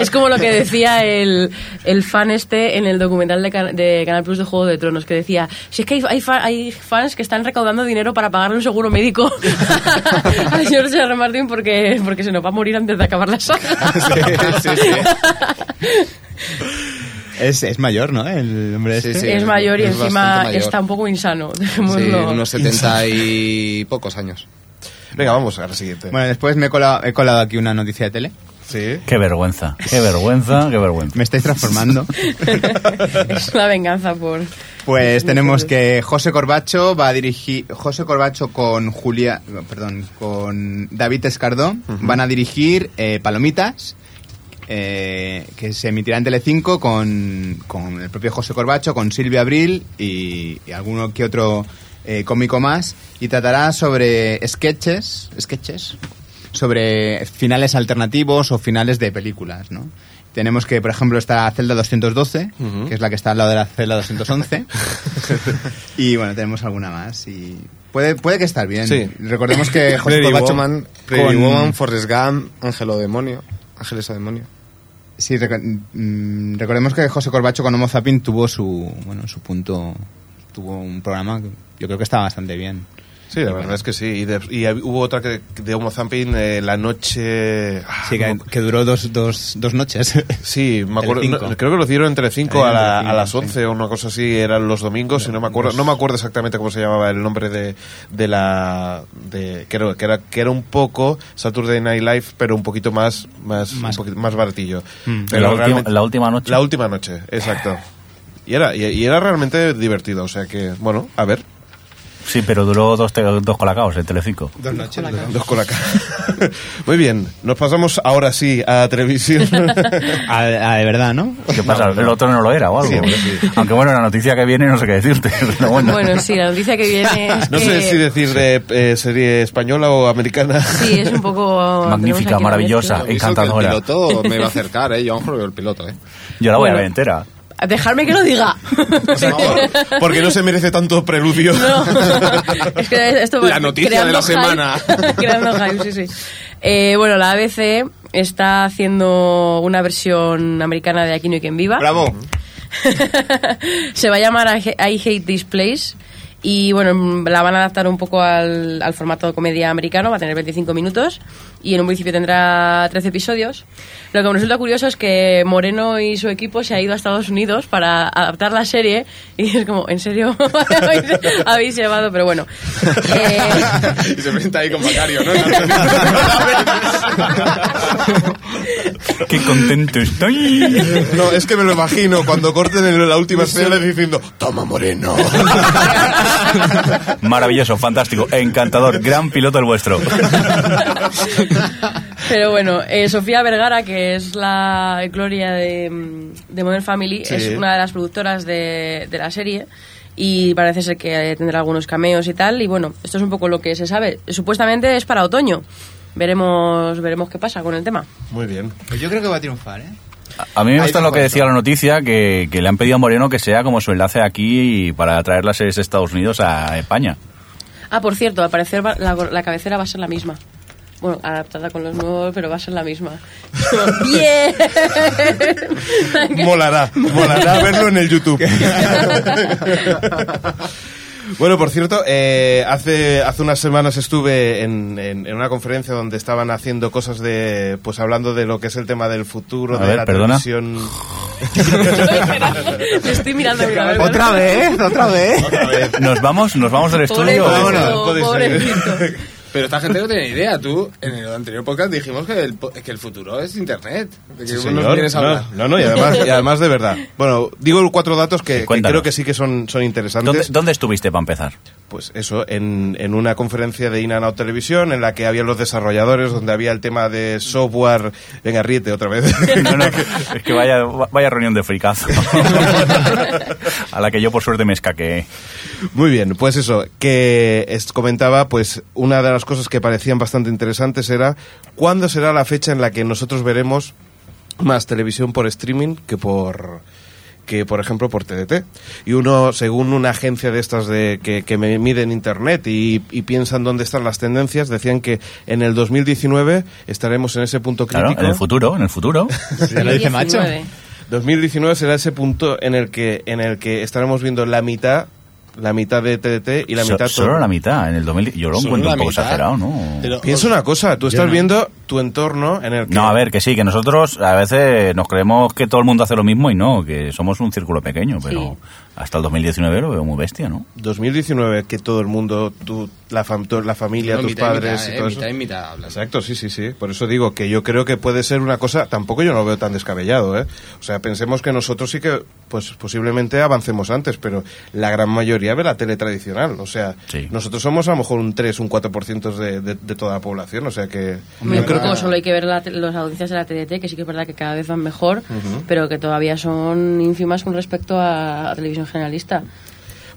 Es- como lo que decía el, el fan este en el documental de, Can- de Canal Plus de Juego de Tronos, que decía, si es que hay, hay, fa- hay fans que están recaudando dinero para pagarle un seguro médico al señor R. Martin porque, porque se nos va a morir antes de acabar la saga. sí, sí. es, es mayor, ¿no? El hombre Sí, este. sí. es mayor y es encima mayor. está un poco insano. sí, dejémoslo. unos setenta y pocos años. Venga, vamos a la siguiente. Bueno, después me he colado, he colado aquí una noticia de tele. Sí. Qué vergüenza, qué vergüenza, qué vergüenza. Me estáis transformando. es una venganza por... Pues tenemos que José Corbacho va a dirigir José Corbacho con Julia, perdón, con David Escardó van a dirigir eh, Palomitas eh, que se emitirá en Telecinco con, con el propio José Corbacho, con Silvia Abril y, y alguno que otro eh, cómico más y tratará sobre sketches, sketches sobre finales alternativos o finales de películas, ¿no? Tenemos que, por ejemplo, está Celda 212, que es la que está al lado de la Celda 211. y bueno, tenemos alguna más. Y puede, puede que estar bien. Sí. Recordemos que José Corbacho Woman, Pretty con- Woman, Forrest Gump, Ángel o Demonio. Ángeles o Demonio. Sí, mm, recordemos que José Corbacho con Homo Zapping tuvo su, bueno, su punto, tuvo un programa que yo creo que estaba bastante bien. Sí, la verdad es que sí. Y, de- y hab- hubo otra que, de Homo Zamping, eh, la noche... ah, Sí, que, duró dos, dos, dos noches. Sí, me acuerdo, no, creo que lo hicieron entre 5 a, la- a las sí. 11 o una cosa así, eran los domingos, y no me acuerdo, no me acuerdo exactamente cómo se llamaba el nombre de, de la de que era, que era que era un poco Saturday Night Live, pero un poquito más más Más- un poquito más baratillo. Mm. Pero la, última, realmente- la última noche. la última noche, exacto. Y era y, y era realmente divertido, o sea que bueno, a ver, Sí, pero duró dos, dos colacaos en Telecinco. Dos noches. dos con la cara. Muy bien, nos pasamos ahora sí a televisión. Ah, ah, de verdad, ¿no? ¿Qué pasa? ¿El otro no lo era o algo? Aunque bueno, la noticia que viene no sé qué decirte. Pero bueno. Bueno, sí, la noticia que viene es No que- sé si decir de eh, serie española o americana. Sí, es un poco... Magnífica, maravillosa. encantadora. El piloto me va a acercar, ¿eh? Yo a lo mejor veo el piloto, ¿eh? Yo la voy a Bueno. ver entera. Dejarme que lo diga. Porque no se merece tanto preludio. No. Es que esto La noticia de la semana. hype- creando hype, sí, sí. Eh, bueno, la ABC está haciendo una versión americana de Aquí no hay quien viva. Bravo. Se va a llamar I Hate This Place Y bueno, la van a adaptar un poco al, al formato de comedia americano, va a tener 25 minutos y en un principio tendrá 13 episodios. Lo que me resulta curioso es que Moreno y su equipo se ha ido a Estados Unidos para adaptar la serie y es como, ¿en serio? habéis, habéis llevado, pero bueno. Eh, y se presenta ahí con Macario, ¿no? Qué contento estoy. No, es que me lo imagino cuando corten en la última escena diciendo, toma moreno. Maravilloso, fantástico, encantador, gran piloto el vuestro. Pero bueno, eh, Sofía Vergara, que es la Gloria de, mm, de Modern Family, Sí. es una de las productoras de, de la serie y parece ser que tendrá algunos cameos y tal. Y bueno, esto es un poco lo que se sabe. Supuestamente es para otoño. Veremos, veremos qué pasa con el tema. Muy bien. Pues yo creo que va a triunfar, ¿eh? A mí me gusta lo que decía la noticia, que, que le han pedido a Moreno que sea como su enlace aquí para traer las series de Estados Unidos a España. Ah, por cierto, al parecer la cabecera va a ser la misma. Bueno, adaptada con los nuevos, pero va a ser la misma. ¡Bien! Molará, molará verlo en el YouTube. Bueno, por cierto, eh, hace, hace unas semanas estuve en, en- en una conferencia donde estaban haciendo cosas de, pues hablando de lo que es el tema del futuro, A de ver, la perdona. televisión. Te estoy mirando. mira, a ver, Otra vez, otra vez. Nos vamos, nos vamos del estudio. Pobrecito, pobrecito. Pero esta gente no tiene idea. Tú, en el anterior podcast dijimos que el, que el futuro es Internet. No, no, no, y además, y además de verdad. Bueno, digo cuatro datos que, creo que sí que son, son interesantes. ¿Dónde, dónde estuviste para empezar? Pues eso, en, en una conferencia de In and Out Televisión en la que había los desarrolladores, donde había el tema de software. Venga, ríete otra vez. No, no, es que vaya, vaya reunión de fricazo. A la que yo por suerte me escaqué. Muy bien, pues eso, que es- comentaba, pues una de las cosas que parecían bastante interesantes era cuándo será la fecha en la que nosotros veremos más televisión por streaming que por que por ejemplo por TDT y uno según una agencia de estas de que, que me miden internet y, y piensan dónde están las tendencias decían que en el 2019 estaremos en ese punto Claro, crítico en el futuro, en el futuro. Se lo dice macho. 19. 2019 será ese punto en el que en el que estaremos viendo la mitad la mitad de TDT y la So- mitad solo todo. la mitad. En el 2000, yo lo encuentro un poco mitad. exagerado, ¿no? Pero- Piensa una cosa, tú estás viendo tu entorno en el que No, a ver, que sí, que nosotros a veces nos creemos que todo el mundo hace lo mismo y no, que somos un círculo pequeño, pero Sí. Hasta el 2019 lo veo muy bestia, ¿no? 2019 que todo el mundo, tú, la, fam- tu- la familia, No, tus mitad y padres mitad, y eh, todo eso. mitad y mitad hablas. Exacto, sí, sí, sí. Por eso digo que yo creo que puede ser una cosa, tampoco yo no lo veo tan descabellado, ¿eh? O sea, pensemos que nosotros sí que, pues posiblemente avancemos antes, pero la gran mayoría ve la tele tradicional. O sea, Sí. nosotros somos a lo mejor un 3, un 4% de, de, de toda la población, o sea que... Hombre, yo creo que- solo hay que ver la las audiencias de la TDT, que sí que es verdad que cada vez van mejor, pero que todavía son ínfimas con respecto a, a televisión generalista.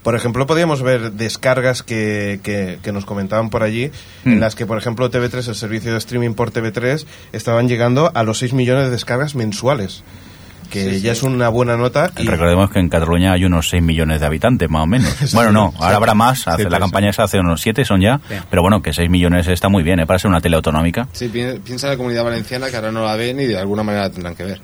Por ejemplo, podíamos ver descargas que, que, que nos comentaban por allí, en las que, por ejemplo, TV3, el servicio de streaming por TV3, estaban llegando a los 6 millones de descargas mensuales, que ya es una buena nota. Y, Recordemos que en Cataluña hay unos 6 millones de habitantes, más o menos. Bueno, no, ahora habrá más, hace, la campaña esa hace unos 7, son ya, pero bueno, que 6 millones está muy bien, ¿eh? Para ser una tele autonómica. Sí, pi- piensa en la comunidad valenciana que ahora no la ven y de alguna manera la tendrán que ver.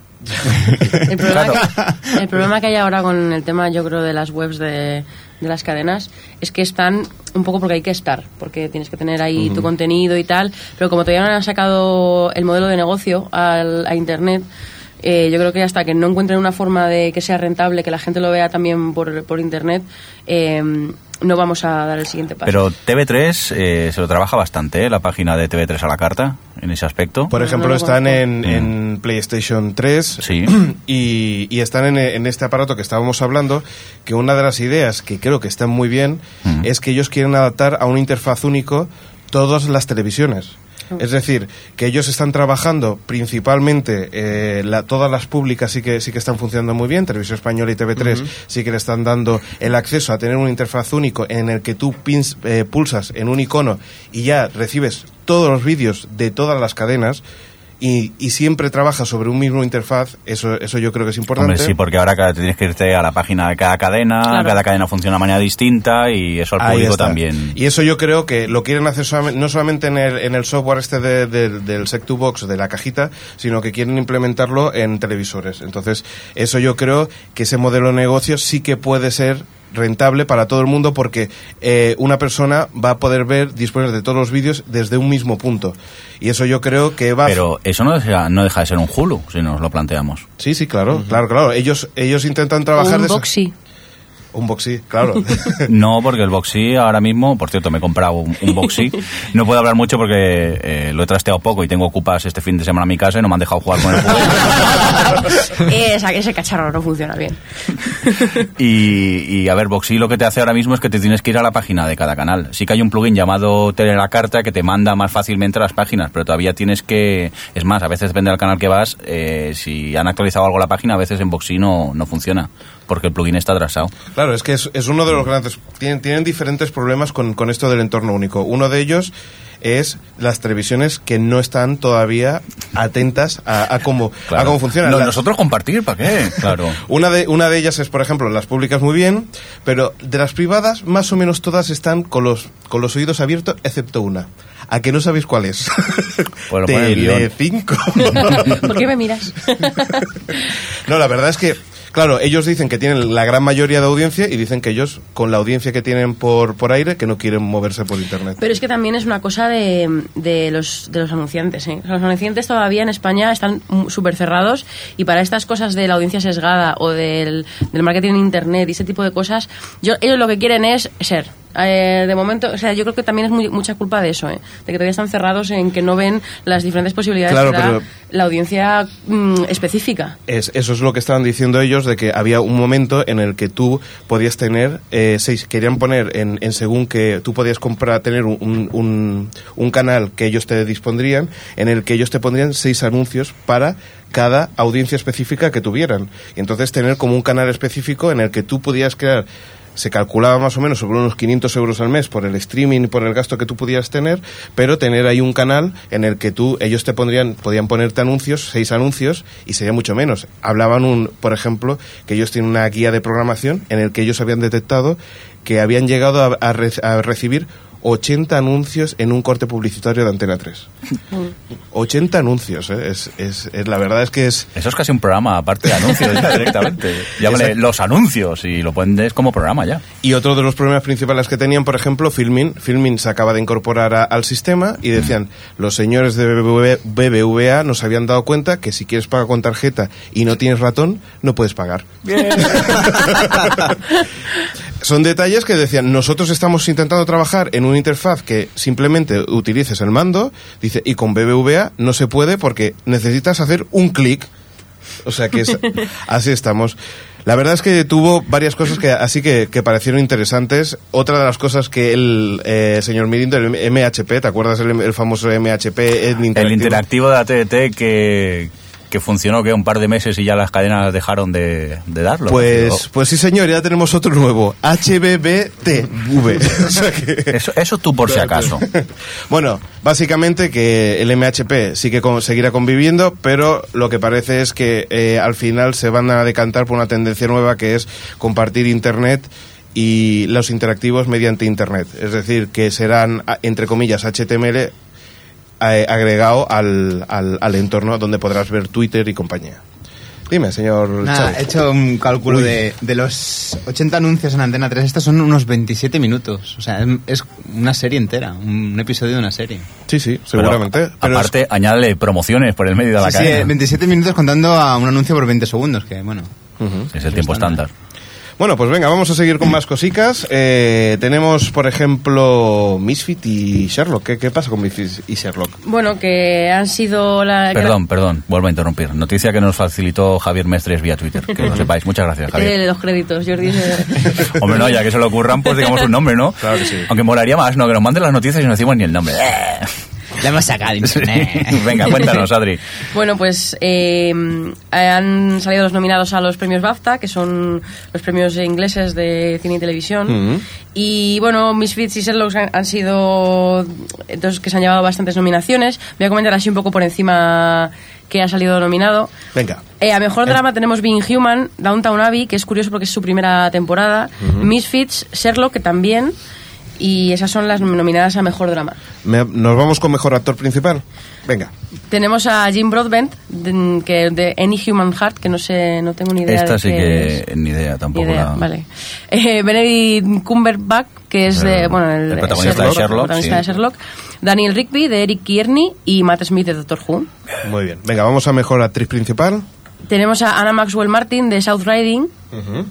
El problema, que, el problema que hay ahora con el tema, yo creo, de las webs de, de las cadenas es que están un poco porque hay que estar, porque tienes que tener ahí tu contenido y tal, pero como todavía no han sacado el modelo de negocio al, a Internet, eh, yo creo que hasta que no encuentren una forma de que sea rentable, que la gente lo vea también por, por Internet, eh, no vamos a dar el siguiente paso. Pero TV3 eh, se lo trabaja bastante, ¿eh? la página de TV3 a la carta, en ese aspecto. por ejemplo, no están en, en PlayStation 3 Sí. y, y están en, en este aparato que estábamos hablando, que una de las ideas que creo que están muy bien Mm. es que ellos quieren adaptar a una interfaz único todas las televisiones. Es decir, que ellos están trabajando principalmente, eh, la- todas las públicas sí que, sí que están funcionando muy bien, Televisión Española y TV3 sí que le están dando el acceso a tener una interfaz único en el que tú pins- eh, pulsas en un icono y ya recibes todos los vídeos de todas las cadenas y, y siempre trabaja sobre un mismo interfaz, eso, eso yo creo que es importante. Hombre, sí, porque ahora cada- tienes que irte a la página de cada cadena, Claro. cada cadena funciona de manera distinta y eso al Ahí público está. también. Y eso yo creo que lo quieren hacer solamente- no solamente en el, en el software este de- de- del Sec2Box, de la cajita, sino que quieren implementarlo en televisores. Entonces, eso yo creo que ese modelo de negocio sí que puede ser rentable para todo el mundo porque eh, una persona va a poder ver, disponer de todos los vídeos desde un mismo punto. Y eso yo creo que va... Pero eso no deja, no deja de ser un Hulu, si nos lo planteamos. Sí, sí, claro, claro, claro. Ellos, ellos intentan trabajar... un de esa- boxy. Un boxy, claro. No, porque el Boxy ahora mismo, por cierto, me he comprado un, un Boxy. No puedo hablar mucho porque eh, lo he trasteado poco y tengo ocupas este fin de semana en mi casa y no me han dejado jugar con el juego. Esa- ese cacharro no funciona bien. Y, y, a ver, Boxy lo que te hace ahora mismo es que te tienes que ir a la página de cada canal. Sí que hay un plugin llamado Tele la Carta que te manda más fácilmente a las páginas, pero todavía tienes que... Es más, a veces depende del canal que vas, eh, si han actualizado algo la página, a veces en Boxy no, no funciona, porque el plugin está atrasado. Claro, es que es, es uno de los grandes. Tienen, tienen diferentes problemas con, con esto del entorno único. Uno de ellos es las televisiones que no están todavía atentas a, a cómo, a cómo funcionan. No, Las- nosotros compartir, ¿para qué? Claro. Una de, una de ellas es, por ejemplo, las públicas muy bien, pero de las privadas, más o menos todas están con los, con los oídos abiertos, excepto una. ¿A que no sabéis cuál es? Pues guion. Telecinco. ¿Por qué me miras? No, la verdad es que, claro, ellos dicen que tienen la gran mayoría de audiencia y dicen que ellos, con la audiencia que tienen por, por aire, que no quieren moverse por internet. Pero es que también es una cosa de, de, los, de los anunciantes. ¿eh? Los anunciantes todavía en España están súper cerrados y para estas cosas de la audiencia sesgada o del, del marketing en Internet y ese tipo de cosas, ellos lo que quieren es ser. Eh, de momento, o sea, yo creo que también es muy- mucha culpa de eso, ¿eh? de que todavía están cerrados en que no ven las diferentes posibilidades Claro, que da pero- la audiencia mm, específica. Es, eso es lo que estaban diciendo ellos, de que había un momento en el que tú podías tener, eh, seis, querían poner en, en según que tú podías comprar, tener un, un- un- un canal que ellos te dispondrían, en el que ellos te pondrían seis anuncios para cada audiencia específica que tuvieran. Y entonces tener como un canal específico en el que tú podías crear se calculaba más o menos sobre unos 500 euros al mes por el streaming y por el gasto que tú pudieras tener, pero tener ahí un canal en el que tú, ellos te pondrían, podían ponerte anuncios, seis anuncios, y sería mucho menos. Hablaban, un, por ejemplo, que ellos tienen una guía de programación en el que ellos habían detectado que habían llegado a, re- a recibir 80 anuncios en un corte publicitario de Antena 3. 80 anuncios, ¿eh? es, es, es- la verdad es que es... Eso es casi un programa, aparte de anuncios, ya directamente. Llámale los anuncios y lo pones como programa ya. Y otro de los problemas principales que tenían, por ejemplo, Filmin, Filmin se acaba de incorporar a- al sistema y decían, los señores de BBV BBVA nos habían dado cuenta que si quieres pagar con tarjeta y no tienes ratón, no puedes pagar. Son detalles que decían, nosotros estamos intentando trabajar en una interfaz que simplemente utilices el mando, dice, y con BBVA no se puede porque necesitas hacer un clic. O sea que es- así estamos. La verdad es que tuvo varias cosas que así que, que parecieron interesantes. Otra de las cosas que el eh, señor Mirindo, el MHP, ¿te acuerdas el, el famoso MHP? El interactivo. El interactivo de la TDT que, que funcionó que un par de meses y ya las cadenas dejaron de, de darlo. Pues, pues sí, señor, ya tenemos otro nuevo. HBBTV. O sea que- Eso, eso tú por si acaso. Bueno, básicamente que el MHP sí que con- seguirá conviviendo, pero lo que parece es que eh, al final se van a decantar por una tendencia nueva que es compartir Internet y los interactivos mediante Internet. Es decir, que serán, entre comillas, HTML eh, agregado al, al, al entorno donde podrás ver Twitter y compañía. Dime, señor Nada, he hecho un cálculo de, de los 80 anuncios en Antena 3. Estos son unos 27 minutos. O sea, es, es una serie entera, un episodio de una serie. Sí, sí, Pero, seguramente. Pero es- aparte, añádele promociones por el medio de la Sí, sí, cadena. 27 minutos contando a un anuncio por 20 segundos, que bueno. Ujú. es el tiempo estándar. Bueno, pues venga, vamos a seguir con más cositas. Eh, tenemos, por ejemplo, Misfit y Sherlock. ¿Qué, qué pasa con Misfit y Sherlock? Bueno, que han sido la... Perdón, perdón, vuelvo a interrumpir. Noticia que nos facilitó Javier Mestres vía Twitter. Que lo sepáis. Muchas gracias, Eh, Javier. los créditos, Jordi. eh, Hombre, no, ya que se le ocurran, pues digamos un nombre, ¿no? Claro que sí. Aunque molaría más, ¿no? Que nos manden las noticias y no decimos ni el nombre. Eh. La hemos sacado de internet. Venga, cuéntanos, Adri. Bueno, pues eh, han salido los nominados a los premios BAFTA, que son los premios ingleses de cine y televisión. Ujú. Y bueno, Misfits y Sherlock han, han sido dos que se han llevado bastantes nominaciones. Voy a comentar así un poco por encima que ha salido nominado. Venga. Eh, a mejor drama tenemos Being Human, Downtown Abbey, que es curioso porque es su primera temporada, Misfits, Sherlock, que también, Y esas son las nominadas a Mejor Drama. Me- ¿Nos vamos con mejor actor principal? Venga. Tenemos a Jim Broadbent, de, que, de Any Human Heart, que no sé, no tengo ni idea Esta de sí que es. ni idea tampoco. Ni idea, la- vale. Eh, Benedict Cumberbatch, que es de, bueno, el, el protagonista de Sherlock, el protagonista sí. de Sherlock. Daniel Rigby, de Eric Kearney, y Matt Smith, de Doctor Who. Muy bien. Venga, vamos a mejor actriz principal. Tenemos a Anna Maxwell Martin, de South Riding.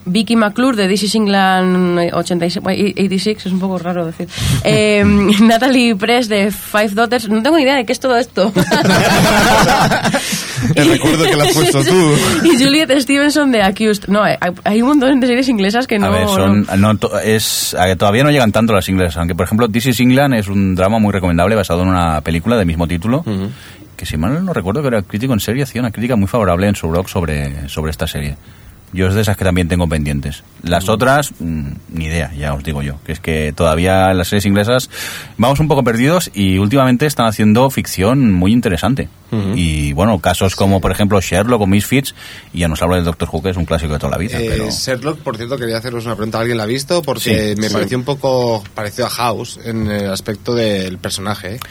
Vicky McClure, de This is England 86, bueno, 86, es un poco raro decir. Eh, Natalie Press, de Five Daughters. No tengo ni idea de qué es todo esto. Te recuerdo que la has puesto tú. y Juliet Stevenson, de Accused. No, hay, hay un montón de series inglesas que no... a ver, son, no, to- es, a que todavía no llegan tanto las inglesas, aunque por ejemplo This is England es un drama muy recomendable basado en una película del mismo título, que si mal no recuerdo que era crítico en serie, hacía una crítica muy favorable en su blog sobre, sobre esta serie. Yo es de esas que también tengo pendientes. Las otras, mm, ni idea, ya os digo yo. Que es que todavía en las series inglesas vamos un poco perdidos y últimamente están haciendo ficción muy interesante. Y bueno, casos como por ejemplo Sherlock o Misfits, y ya nos hablo del Doctor Who, que es un clásico de toda la vida. Eh, pero... Sherlock, por cierto, quería haceros una pregunta. ¿Alguien la ha visto? Porque Sí, me sí. pareció un poco parecido a House en el aspecto del personaje.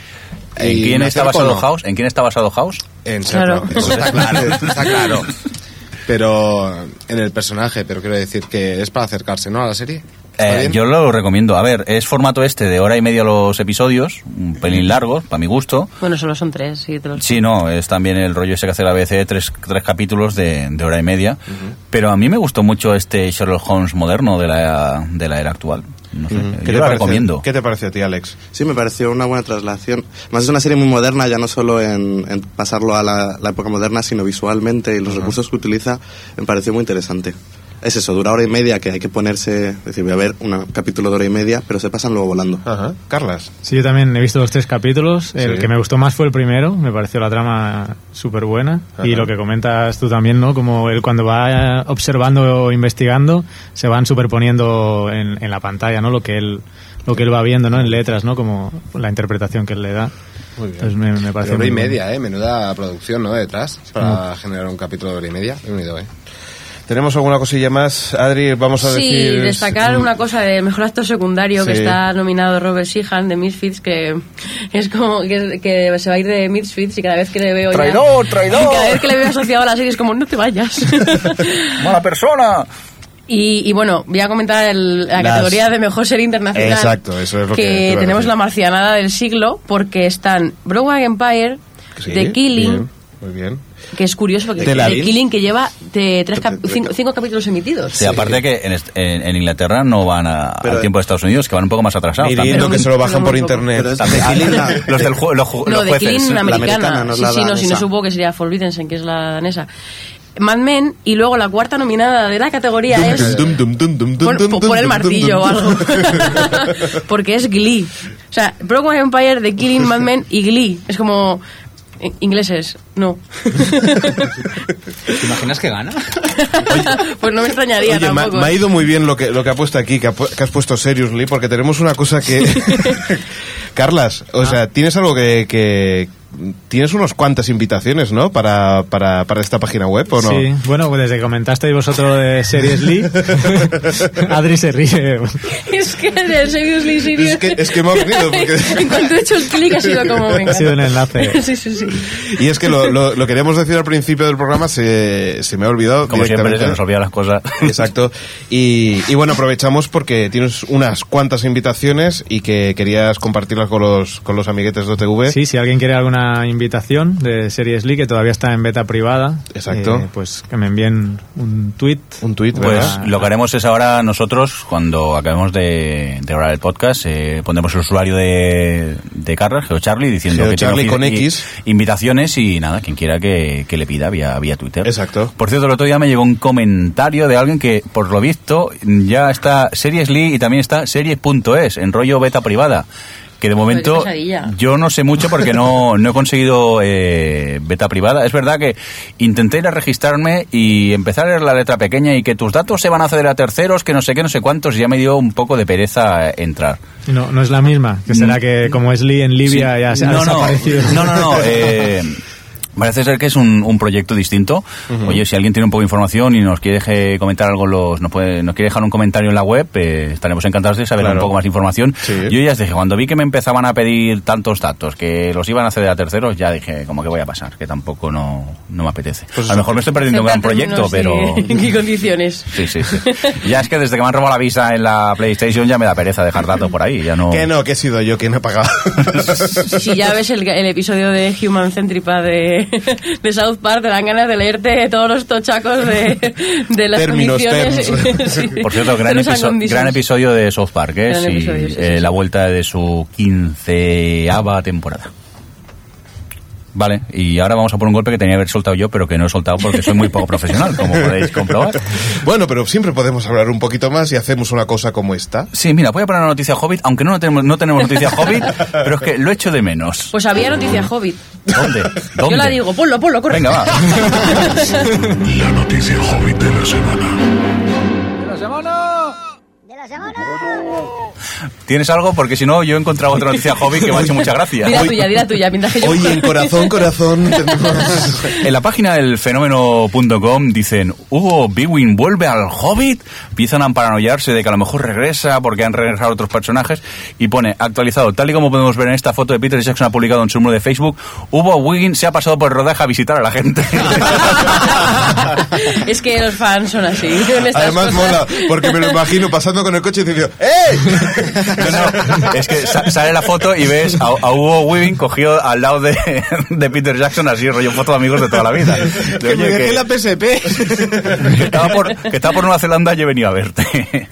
¿En quién está basado no. House? ¿En quién está basado House? En Claro. Sherlock. Eso está claro, está claro. Pero en el personaje, pero quiero decir que es para acercarse, ¿no? A la serie. ¿Está Eh, yo lo recomiendo. A ver, es formato este de hora y media los episodios, un pelín largos, para mi gusto. Bueno, solo son tres. Sí, te los- Sí, no, es también el rollo ese que hace la BBC, tres, tres capítulos de, de hora y media. Pero a mí me gustó mucho este Sherlock Holmes moderno de la, de la era actual. No sé, ¿Qué yo te lo parece- recomiendo. ¿Qué te parece a ti, Alex? Sí, me pareció una buena traslación. Más es una serie muy moderna, ya no solo en, en pasarlo a la, la época moderna, sino visualmente y los recursos que utiliza, me pareció muy interesante. Es eso, dura hora y media que hay que ponerse, es decir, voy a ver un capítulo de hora y media, pero se pasan luego volando. Ajá. Carlas. Sí, yo también he visto los tres capítulos. El Sí. que me gustó más fue el primero. Me pareció la trama súper buena. Y lo que comentas tú también, ¿no? Como él cuando va observando o investigando, se van superponiendo en, en la pantalla, ¿no? Lo que él lo que él va viendo, ¿no? En letras, ¿no? Como la interpretación que él le da. Muy bien. Entonces me, me parece Pero hora y media, ¿eh? Menuda producción, ¿no? Detrás, para generar un capítulo de hora y media. He unido, ¿eh? ¿Tenemos alguna cosilla más? Adri, vamos a Sí, decir... destacar una cosa de mejor actor secundario que está nominado Robert Sheehan de Misfits, que es como que, que se va a ir de Misfits y cada vez que le veo ya- ¡Traidor, traidor! Cada vez que le veo asociado a la serie es como, no te vayas. ¡Mala persona! y, y bueno, voy a comentar el- la Las- categoría de mejor serie internacional. Exacto, eso es lo que a tenemos la marcianada del siglo porque están Broadway Empire, sí, The Killing, bien, muy bien. Que es curioso porque The The Killing. Que lleva de tres cap- cinco, cinco capítulos emitidos. Sí, aparte que en, est- en- en Inglaterra no van a- Pero- al tiempo de Estados Unidos, que van un poco más atrasados. También. que se lo bajan por internet. Es- Killing, la- los del ju- los, ju- No, los de. Killing la americana. americana, no sí, la sí, no, si no supongo que sería Forbidden, que es la danesa. Mad Men, y luego la cuarta nominada de la categoría es... Dum, dum, dum, dum, el martillo o algo. Porque es Glee. O sea, Broadway Empire, The Killing, Mad Men y Glee. Es como... eh, Ingleses, no. ¿Te imaginas que gana? pues no me extrañaría Oye, me, ha- tampoco. me ha ido muy bien lo que, lo que ha puesto aquí, que, ha que has puesto Seriously, porque tenemos una cosa que... Carlas, o sea, tienes algo que, que... Tienes unas cuantas invitaciones, ¿no? Para, para, para esta página web, ¿o no? Sí, bueno, pues desde que comentasteis vosotros de Series Lee, Adri se ríe. es que de Seriously Serious... Es que, es que me ha venido, porque... en cuanto he hecho el clic ha sido como... Venga. Ha sido un enlace. sí, sí, sí. Y es que lo, lo, lo queríamos decir al principio del programa, se, se me ha olvidado Como siempre, se nos olvidan las cosas. Exacto. Y, y bueno, aprovechamos porque tienes unas cuantas invitaciones y que querías compartirlas con los, con los amiguetes de OTV. Sí, si alguien quiere alguna invitación de Series Lee, que todavía está en beta privada, Exacto. eh, pues que me envíen un tweet. Un tuit, Pues ¿verdad? lo que haremos es ahora nosotros, cuando acabemos de, de grabar el podcast, eh, pondremos el usuario de, de Carras, GeoCharlie, diciendo que tiene con X. invitaciones y nada, quien quiera que, que le pida vía, vía Twitter. Exacto. Por cierto, el otro día me llegó un comentario de alguien que, por lo visto, ya está Series Lee y también está Series.es, en rollo beta privada. Que de momento yo no sé mucho porque no, no he conseguido eh, beta privada. Es verdad que intenté ir a registrarme y empezar a leer la letra pequeña y que tus datos se van a ceder a terceros, que no sé qué, no sé cuántos, y ya me dio un poco de pereza eh, entrar. No, no es la misma, que será que como es Lee en Libia Sí. ya se ha no, no, desaparecido. no, no, no, eh, Parece ser que es un, un proyecto distinto. Oye, si alguien tiene un poco de información y nos quiere comentar algo, los, nos, puede, nos quiere dejar un comentario en la web, eh, estaremos encantados de saber Claro. un poco más de información. Sí. Yo ya os dije, cuando vi que me empezaban a pedir tantos datos, que los iban a ceder a terceros, ya dije, como que voy a pasar, que tampoco no, no me apetece. a lo mejor me estoy perdiendo un gran proyecto, pero... ¿En qué condiciones? Sí, sí, sí. Ya es que desde que me han robado la visa en la PlayStation ya me da pereza dejar datos por ahí, ya no... Que no, que he sido yo quien ha pagado. Si ya ves el, el episodio de Human Centipede de, de South Park, te dan ganas de leerte todos los tochacos de, de las Términos, condiciones. terms. Sí. Por cierto, gran, episo- gran episodio de South Park, ¿eh? Gran Sí, episodio, sí, sí, eh, sí. la vuelta de su quinceava temporada. Vale, y ahora vamos a por un golpe que tenía que haber soltado yo, pero que no he soltado porque soy muy poco profesional, como podéis comprobar. bueno, pero siempre podemos hablar un poquito más y hacemos una cosa como esta. Sí, mira, voy a poner una noticia Hobbit, aunque no tenemos, no tenemos noticia Hobbit, pero es que lo echo de menos. Pues había noticia Hobbit. ¿Dónde? ¿Dónde? Yo la digo, ponlo, ponlo, corre. Venga, va. La noticia hobbit de la semana. ¿Tienes algo? Porque si no, yo he encontrado otra noticia Hobbit que me ha hecho mucha gracia. Di la tuya, di la tuya, mientras que yo... Hoy en Corazón, Corazón tenemos... En la página del fenómeno.com dicen, Hugo Bywin vuelve al Hobbit, empiezan a paranoiarse de que a lo mejor regresa porque han regresado otros personajes y pone actualizado, tal y como podemos ver en esta foto de Peter Jackson ha publicado en su muro de Facebook, Hugo Wiggin se ha pasado por el rodaje a visitar a la gente. es que los fans son así. Además cosas. mola, porque me lo imagino pasando con el coche y diciendo ¡Eh! No, no, es que sa- sale la foto y ves a, a Hugo Weaving cogido al lado de, de Peter Jackson, así rollo foto de amigos de toda la vida. De, Que me oye, dejé que- la PSP. que estaba por, que estaba por Nueva Zelanda y he venido a verte.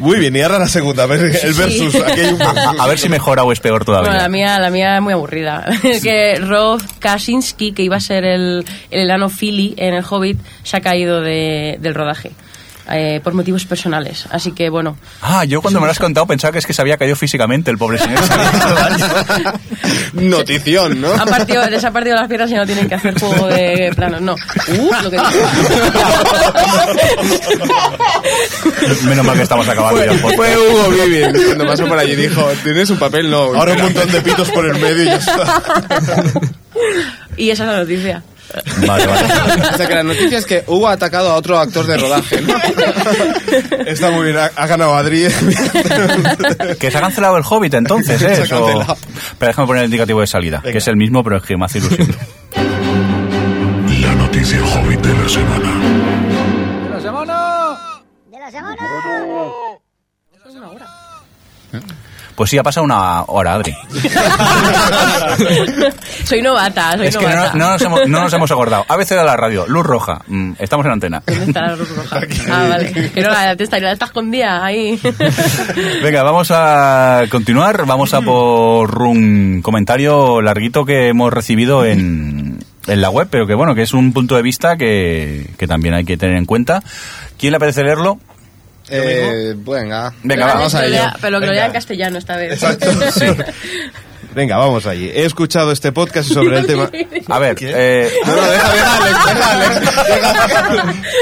Muy bien, y ahora la segunda, a ver el versus. Aquí hay un A, a ver si mejora o es peor todavía. Bueno, la mía, la mía es muy aburrida. Es que Rob Kaczynski, que iba a ser el, el enano Philly en el Hobbit, se ha caído de- del rodaje. Eh, por motivos personales. Así que, bueno, Ah, yo cuando me lo has contado pensaba que es que se había caído físicamente el pobre señor. Notición, ¿no? han partido, les ha partido las piernas y no tienen que hacer juego de planos. No. Uh, lo que Menos mal que estamos acabando ya podcast. Fue Hugo Vivian cuando pasó por allí dijo, ¿tienes un papel? No. Ahora un montón de pitos por el medio y ya está. Y esa es la noticia. Vale, vale. O sea que la noticia es que Hugo ha atacado a otro actor de rodaje, ¿no? Está muy bien, ha, ha ganado Adri. Que se ha cancelado el Hobbit entonces, ¿eh? Se ha Eso- cancelado. Pero déjame poner el indicativo de salida, que es el mismo, pero es que me hace ilusión. La noticia hobbit de la semana. Pues sí, ha pasado una hora, Adri. Soy novata, soy Es que no, novata. no nos hemos, no nos hemos acordado. ABC de la radio, luz roja. Mm, estamos en antena. ¿Dónde está la luz roja? Ah, vale. Que no, la, está, la está escondida ahí. Venga, vamos a continuar. Vamos a por un comentario larguito que hemos recibido en, en la web, pero que bueno, que es un punto de vista que, que también hay que tener en cuenta. ¿Quién le apetece leerlo? Eh, venga, vamos que a ello. Pero que lo lea en castellano esta vez. Exacto. Venga, vamos allí. He escuchado este podcast y sobre el tema. A ver, eh, No, no, deja, deja, Alex, deja, Alex. Deja.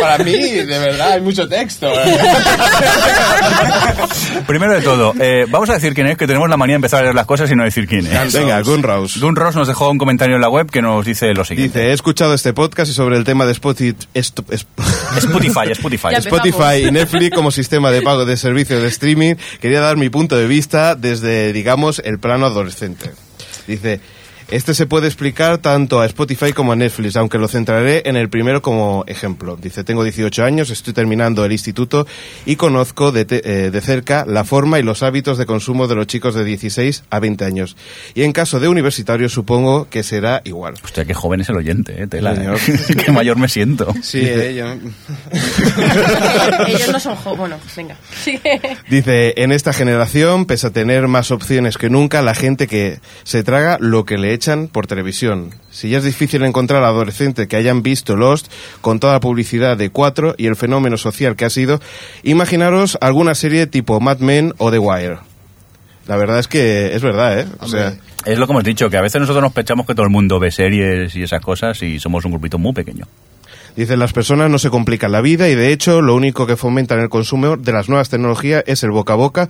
Para mí, de verdad, hay mucho texto. primero de todo, eh, vamos a decir quién es, que tenemos la manía de empezar a leer las cosas y no decir quién es. Venga, Gunraus. Gun Ross nos dejó un comentario en la web que nos dice lo siguiente. Dice, he escuchado este podcast y sobre el tema de Spotify, Spotify, Spotify. Y Netflix como sistema de pago de servicio de streaming. Quería dar mi punto de vista desde, digamos, el plano adolescente. Dice, este se puede explicar tanto a Spotify como a Netflix, aunque lo centraré en el primero como ejemplo. Dice, tengo 18 años, estoy terminando el instituto y conozco de, te- eh, de cerca la forma y los hábitos de consumo de los chicos de 16 a 20 años. Y en caso de universitarios supongo que será igual. Hostia, qué joven es el oyente, eh, tela, Señor. eh. qué mayor me siento. Sí, eh, yo... Ellos no son jo- Bueno, venga. Dice, en esta generación, pese a tener más opciones que nunca, la gente que se traga lo que le echan por televisión. Si ya es difícil encontrar adolescentes que hayan visto Lost con toda la publicidad de Cuatro y el fenómeno social que ha sido, imaginaros alguna serie tipo Mad Men o The Wire. La verdad es que es verdad, ¿eh? O sea, Es lo que hemos dicho, que a veces nosotros nos pensamos que todo el mundo ve series y esas cosas y somos un grupito muy pequeño. Dice, las personas no se complican la vida y de hecho lo único que fomentan el consumo de las nuevas tecnologías es el boca a boca,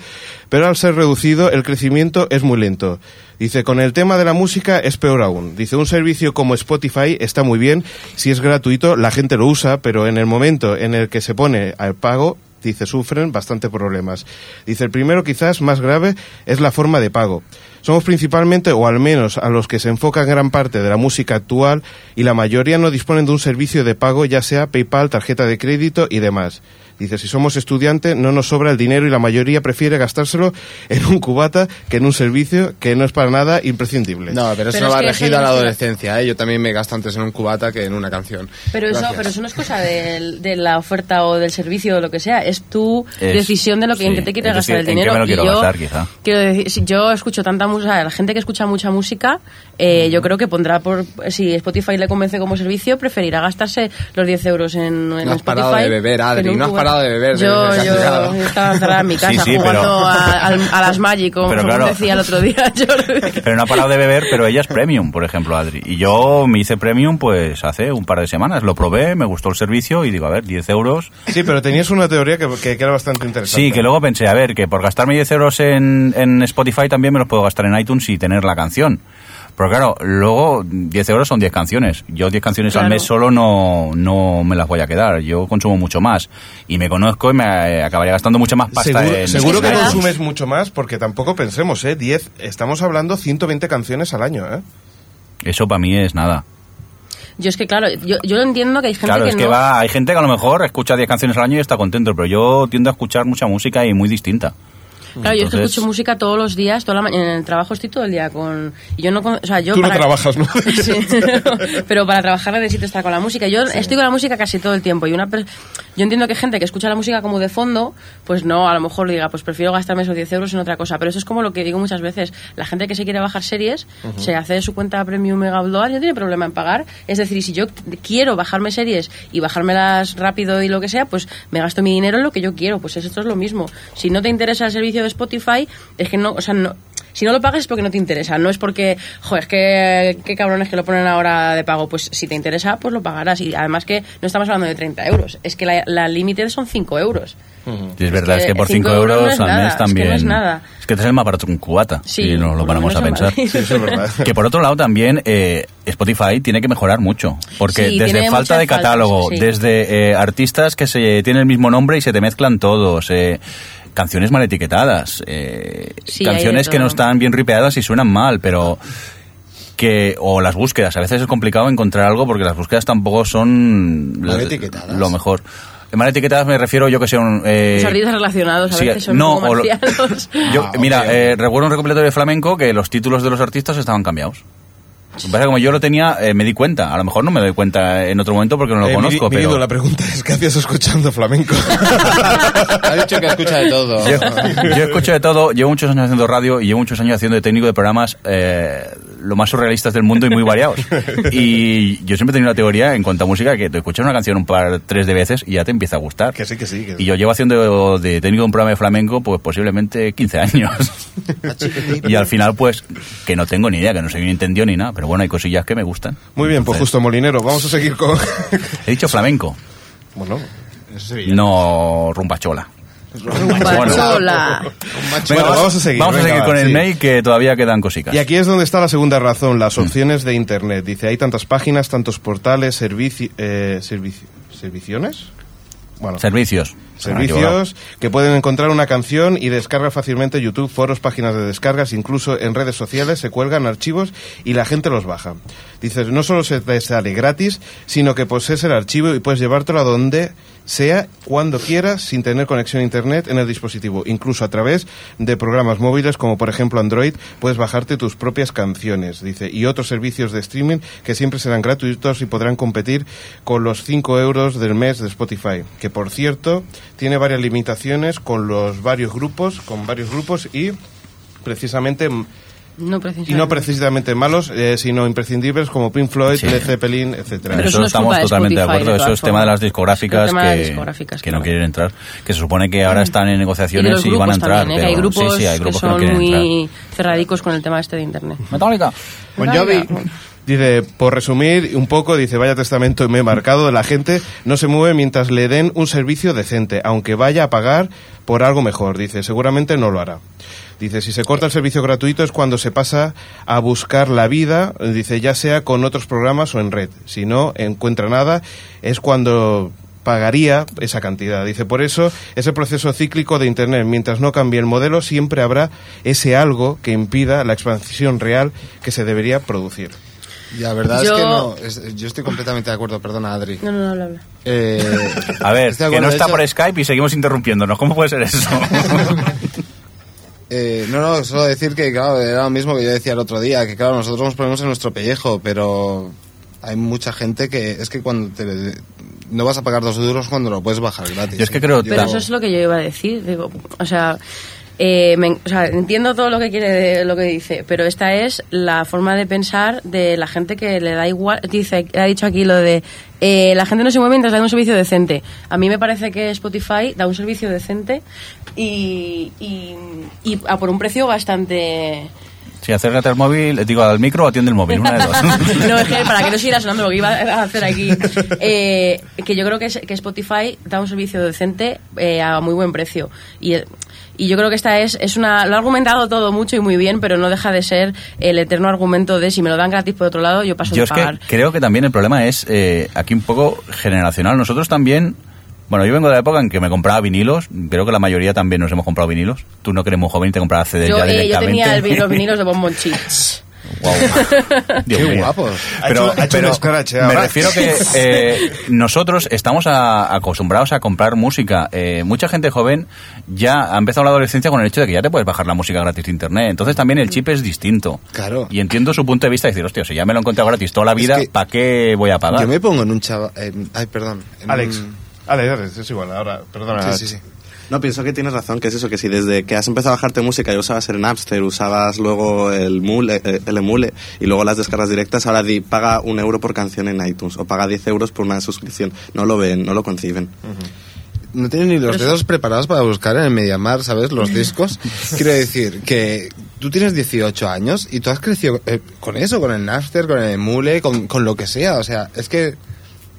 pero al ser reducido el crecimiento es muy lento. Dice, con el tema de la música es peor aún. Dice, un servicio como Spotify está muy bien, si es gratuito la gente lo usa, pero en el momento en el que se pone al pago, dice, sufren bastante problemas. Dice, el primero quizás más grave es la forma de pago. Somos principalmente, o al menos a los que se enfocan gran parte de la música actual, y la mayoría no disponen de un servicio de pago, ya sea PayPal, tarjeta de crédito y demás. Dice, si somos estudiantes no nos sobra el dinero y la mayoría prefiere gastárselo en un cubata que en un servicio que no es para nada imprescindible. No, pero eso Pero no es va regido a la adolescencia, ¿eh? Yo también me gasto antes en un cubata que en una canción. Pero eso, pero eso no es cosa de, la oferta o del servicio o lo que sea, es tu Es- decisión de lo que en sí, qué te quieres es gastar el en dinero. me lo Y quiero yo, gastar, quizá. Quiero decir, si yo escucho tanta música, la gente que escucha mucha música, eh, yo creo que pondrá por si Spotify le convence como servicio, preferirá gastarse los 10 euros en, en No has Spotify. parado de beber, Adri, en no has. Parado de beber Yo, has yo, estaba encerrada en mi casa Sí, sí, jugando pero- a, a las Magic, como Pero claro. decía el otro día Jordi. Pero no ha parado de beber, pero ella es premium, por ejemplo, Adri. Y yo me hice premium pues hace un par de semanas. Lo probé, me gustó el servicio y digo, a ver, 10 euros. Sí, pero tenías una teoría que, que- que era bastante interesante. Sí, que luego pensé, a ver, que por gastarme 10 euros en, en Spotify también me los puedo gastar en iTunes y tener la canción. Pero claro, luego 10 euros son 10 canciones. Yo 10 canciones al Claro. mes solo no, no me las voy a quedar. Yo consumo mucho más. Y me conozco y me eh, acabaría gastando mucha más pasta Seguro, en seguro que consumes mucho más, porque tampoco pensemos, ¿eh? 10, estamos hablando 120 canciones al año, ¿eh? Eso para mí es nada. Yo es que, claro, yo, yo entiendo que hay gente Claro, que es no... que va, hay gente que a lo mejor escucha 10 canciones al año y está contento, pero yo tiendo a escuchar mucha música y muy distinta. Claro, yo es que escucho música todos los días, toda la ma- en el trabajo estoy todo el día con... Y yo no... con- O sea, yo Tú no trabajas, ¿no? Sí, pero para trabajar necesito estar con la música. Yo estoy con la música casi todo el tiempo y una per- yo entiendo que gente que escucha la música como de fondo, pues no, a lo mejor diga, pues prefiero gastarme esos 10 euros en otra cosa. Pero eso es como lo que digo muchas veces. La gente que se quiere bajar series, se hace su cuenta premium mega upload no tiene problema en pagar. Es decir, si yo quiero bajarme series y bajármelas rápido y lo que sea, pues me gasto mi dinero en lo que yo quiero. Pues esto es lo mismo. Si no te interesa el servicio de Spotify, es que no, o sea, no, si no lo pagas es porque no te interesa, no es porque, joder, es que qué cabrones que lo ponen ahora de pago. Pues si te interesa, pues lo pagarás. Y además que no estamos hablando de 30 euros, es que la, la límite son 5 euros. Y es verdad, que es que por cinco 5 euros no euros al nada, mes es que no también. es nada. Es que te sale más barato que un cubata, Sí, si nos por lo paramos a pensar. Madrid. Sí, eso es verdad. Que por otro lado también eh, Spotify tiene que mejorar mucho, porque Sí, desde falta de catálogo, faltas, sí. desde eh, artistas que se tienen el mismo nombre y se te mezclan todos, eh, canciones mal etiquetadas, eh, Sí, canciones que no están bien ripeadas y suenan mal, pero que o las búsquedas, a veces es complicado encontrar algo porque las búsquedas tampoco son Mal etiquetadas. lo mejor. Mal etiquetadas me refiero yo que sé un... eh, Los artistas relacionados a sí, veces son no, yo, Ah, mira, eh, recuerdo un recopilatorio de flamenco que los títulos de los artistas estaban cambiados. Pasa como yo lo tenía, eh, me di cuenta. A lo mejor no me doy cuenta en otro momento porque no lo Eh, conozco, Miri- Mirindo, pero... la pregunta es, ¿qué hacías escuchando flamenco? Ha dicho que escucha de todo. Yo, yo escucho de todo, llevo muchos años haciendo radio y llevo muchos años haciendo de técnico de programas eh, lo más surrealistas del mundo y muy variados. Y yo siempre he tenido una teoría en cuanto a música que te escuchas una canción un par, tres de veces y ya te empieza a gustar. que sí, que sí. que. Y yo llevo haciendo de técnico de un programa de flamenco pues posiblemente 15 años. y al final pues que no tengo ni idea, que no soy ni entendido ni nada, pero bueno, hay cosillas que me gustan. Muy bien, pues Entonces, justo Molinero, vamos a seguir con... He dicho flamenco, bueno, no rumbachola. Rumbachola. Bueno, vamos a seguir, Vamos a seguir va, con el sí. mail que todavía quedan cositas. Y aquí es donde está la segunda razón, las opciones de Internet. Dice, hay tantas páginas, tantos portales, servici eh, servici- serviciones. Bueno, Servicios. servicios que pueden encontrar una canción y descargar fácilmente YouTube, foros, páginas de descargas, incluso en redes sociales se cuelgan archivos y la gente los baja. Dices, no solo se te sale gratis, sino que posees el archivo y puedes llevártelo a donde sea, cuando quieras, sin tener conexión a Internet en el dispositivo. Incluso a través de programas móviles como por ejemplo Android, puedes bajarte tus propias canciones, dice, y otros servicios de streaming que siempre serán gratuitos y podrán competir con los 5 euros del mes de Spotify, que por cierto tiene varias limitaciones con los varios grupos, con varios grupos y precisamente No y precisamente. no precisamente malos, eh, sino imprescindibles como Pink Floyd, Sí. Led Zeppelin, etcétera. Pero eso eso no es estamos de totalmente de Spotify, acuerdo. de Eso es tema de las discográficas, de que, las discográficas, que no quieren entrar. Que se supone que ahora están en Y de negociaciones los y, van a entrar. también, ¿eh? que hay pero- grupos sí, sí, hay que grupos que, son no quieren entrar. muy cerradicos con el tema este de internet. Metallica. Bon Jovi. Dice, por resumir un poco, dice, vaya testamento me he marcado de la gente, no se mueve mientras le den un servicio decente, aunque vaya a pagar por algo mejor. Dice, seguramente no lo hará. Dice, si se corta el servicio gratuito es cuando se pasa a buscar la vida, dice, ya sea con otros programas o en red. Si no encuentra nada, es cuando pagaría esa cantidad. Dice, por eso ese proceso cíclico de Internet, mientras no cambie el modelo, siempre habrá ese algo que impida la expansión real que se debería producir. Y la verdad Yo- es que no, es- yo estoy completamente de acuerdo, perdona Adri. No, no, no, habla, habla. Eh, A ver, que no está por Skype y seguimos interrumpiéndonos. ¿Cómo puede ser eso? Eh, no, no, solo decir que, claro, era lo mismo que yo decía el otro día, que claro, nosotros nos ponemos en nuestro pellejo, pero hay mucha gente que es que cuando te... No vas a pagar dos duros cuando lo puedes bajar gratis. Yo es que creo- Pero eso es lo que yo iba a decir. Digo, o sea, eh, me- o sea, entiendo todo lo que quiere, de- lo que dice, pero esta es la forma de pensar de la gente que le da igual. Dice, ha dicho aquí lo de eh, la gente no se mueve mientras da un servicio decente. A mí me parece que Spotify da un servicio decente y, y, y a por un precio bastante. Si acércate al móvil, digo al micro o atiende el móvil, una de dos. no, es que para que no siga sonando lo que iba a hacer aquí, eh, que yo creo que, es- que Spotify da un servicio decente eh, a muy buen precio. Y, eh, y yo creo que esta es, es una. Lo ha argumentado todo mucho y muy bien, pero no deja de ser el eterno argumento de si me lo dan gratis por otro lado, yo paso Yo de es que pagar. creo que también el problema es eh, aquí un poco generacional. Nosotros también, bueno, yo vengo de la época en que me compraba vinilos. Creo que la mayoría también nos hemos comprado vinilos. Tú no que eres muy joven y te comprabas CD Yo, ya eh, yo directamente. tenía el los vinilos de Bonbonchi. Dios Qué mío. Ha Pero, hecho- ha hecho pero un scratch, eh, me refiero que eh, nosotros estamos a- acostumbrados a comprar música. Eh, mucha gente joven ya ha empezado la adolescencia con el hecho de que ya te puedes bajar la música gratis de internet. Entonces también el chip es distinto. Claro. Y entiendo su punto de vista de decir, hostia, si ya me lo he encontrado gratis toda la Es vida, que ¿para qué voy a pagar? Yo me pongo en un chaval... ay, perdón. en Alex. un- Alex, Alex, es igual, ahora, perdona. Sí, sí, sí. No, pienso que tienes razón, que es eso, que si desde que has empezado a bajarte música ya usabas el Napster, usabas luego el, mule, eh, el emule y luego las descargas directas, ahora di, paga un euro por canción en iTunes o paga 10 euros por una suscripción. No lo ven, no lo conciben. No tienen ni los dedos preparados para buscar en el Mediamar, ¿sabes? Los discos. Quiero decir que tú tienes 18 años y tú has crecido eh, con eso, con el Napster, con el emule, con, con lo que sea. O sea, es que...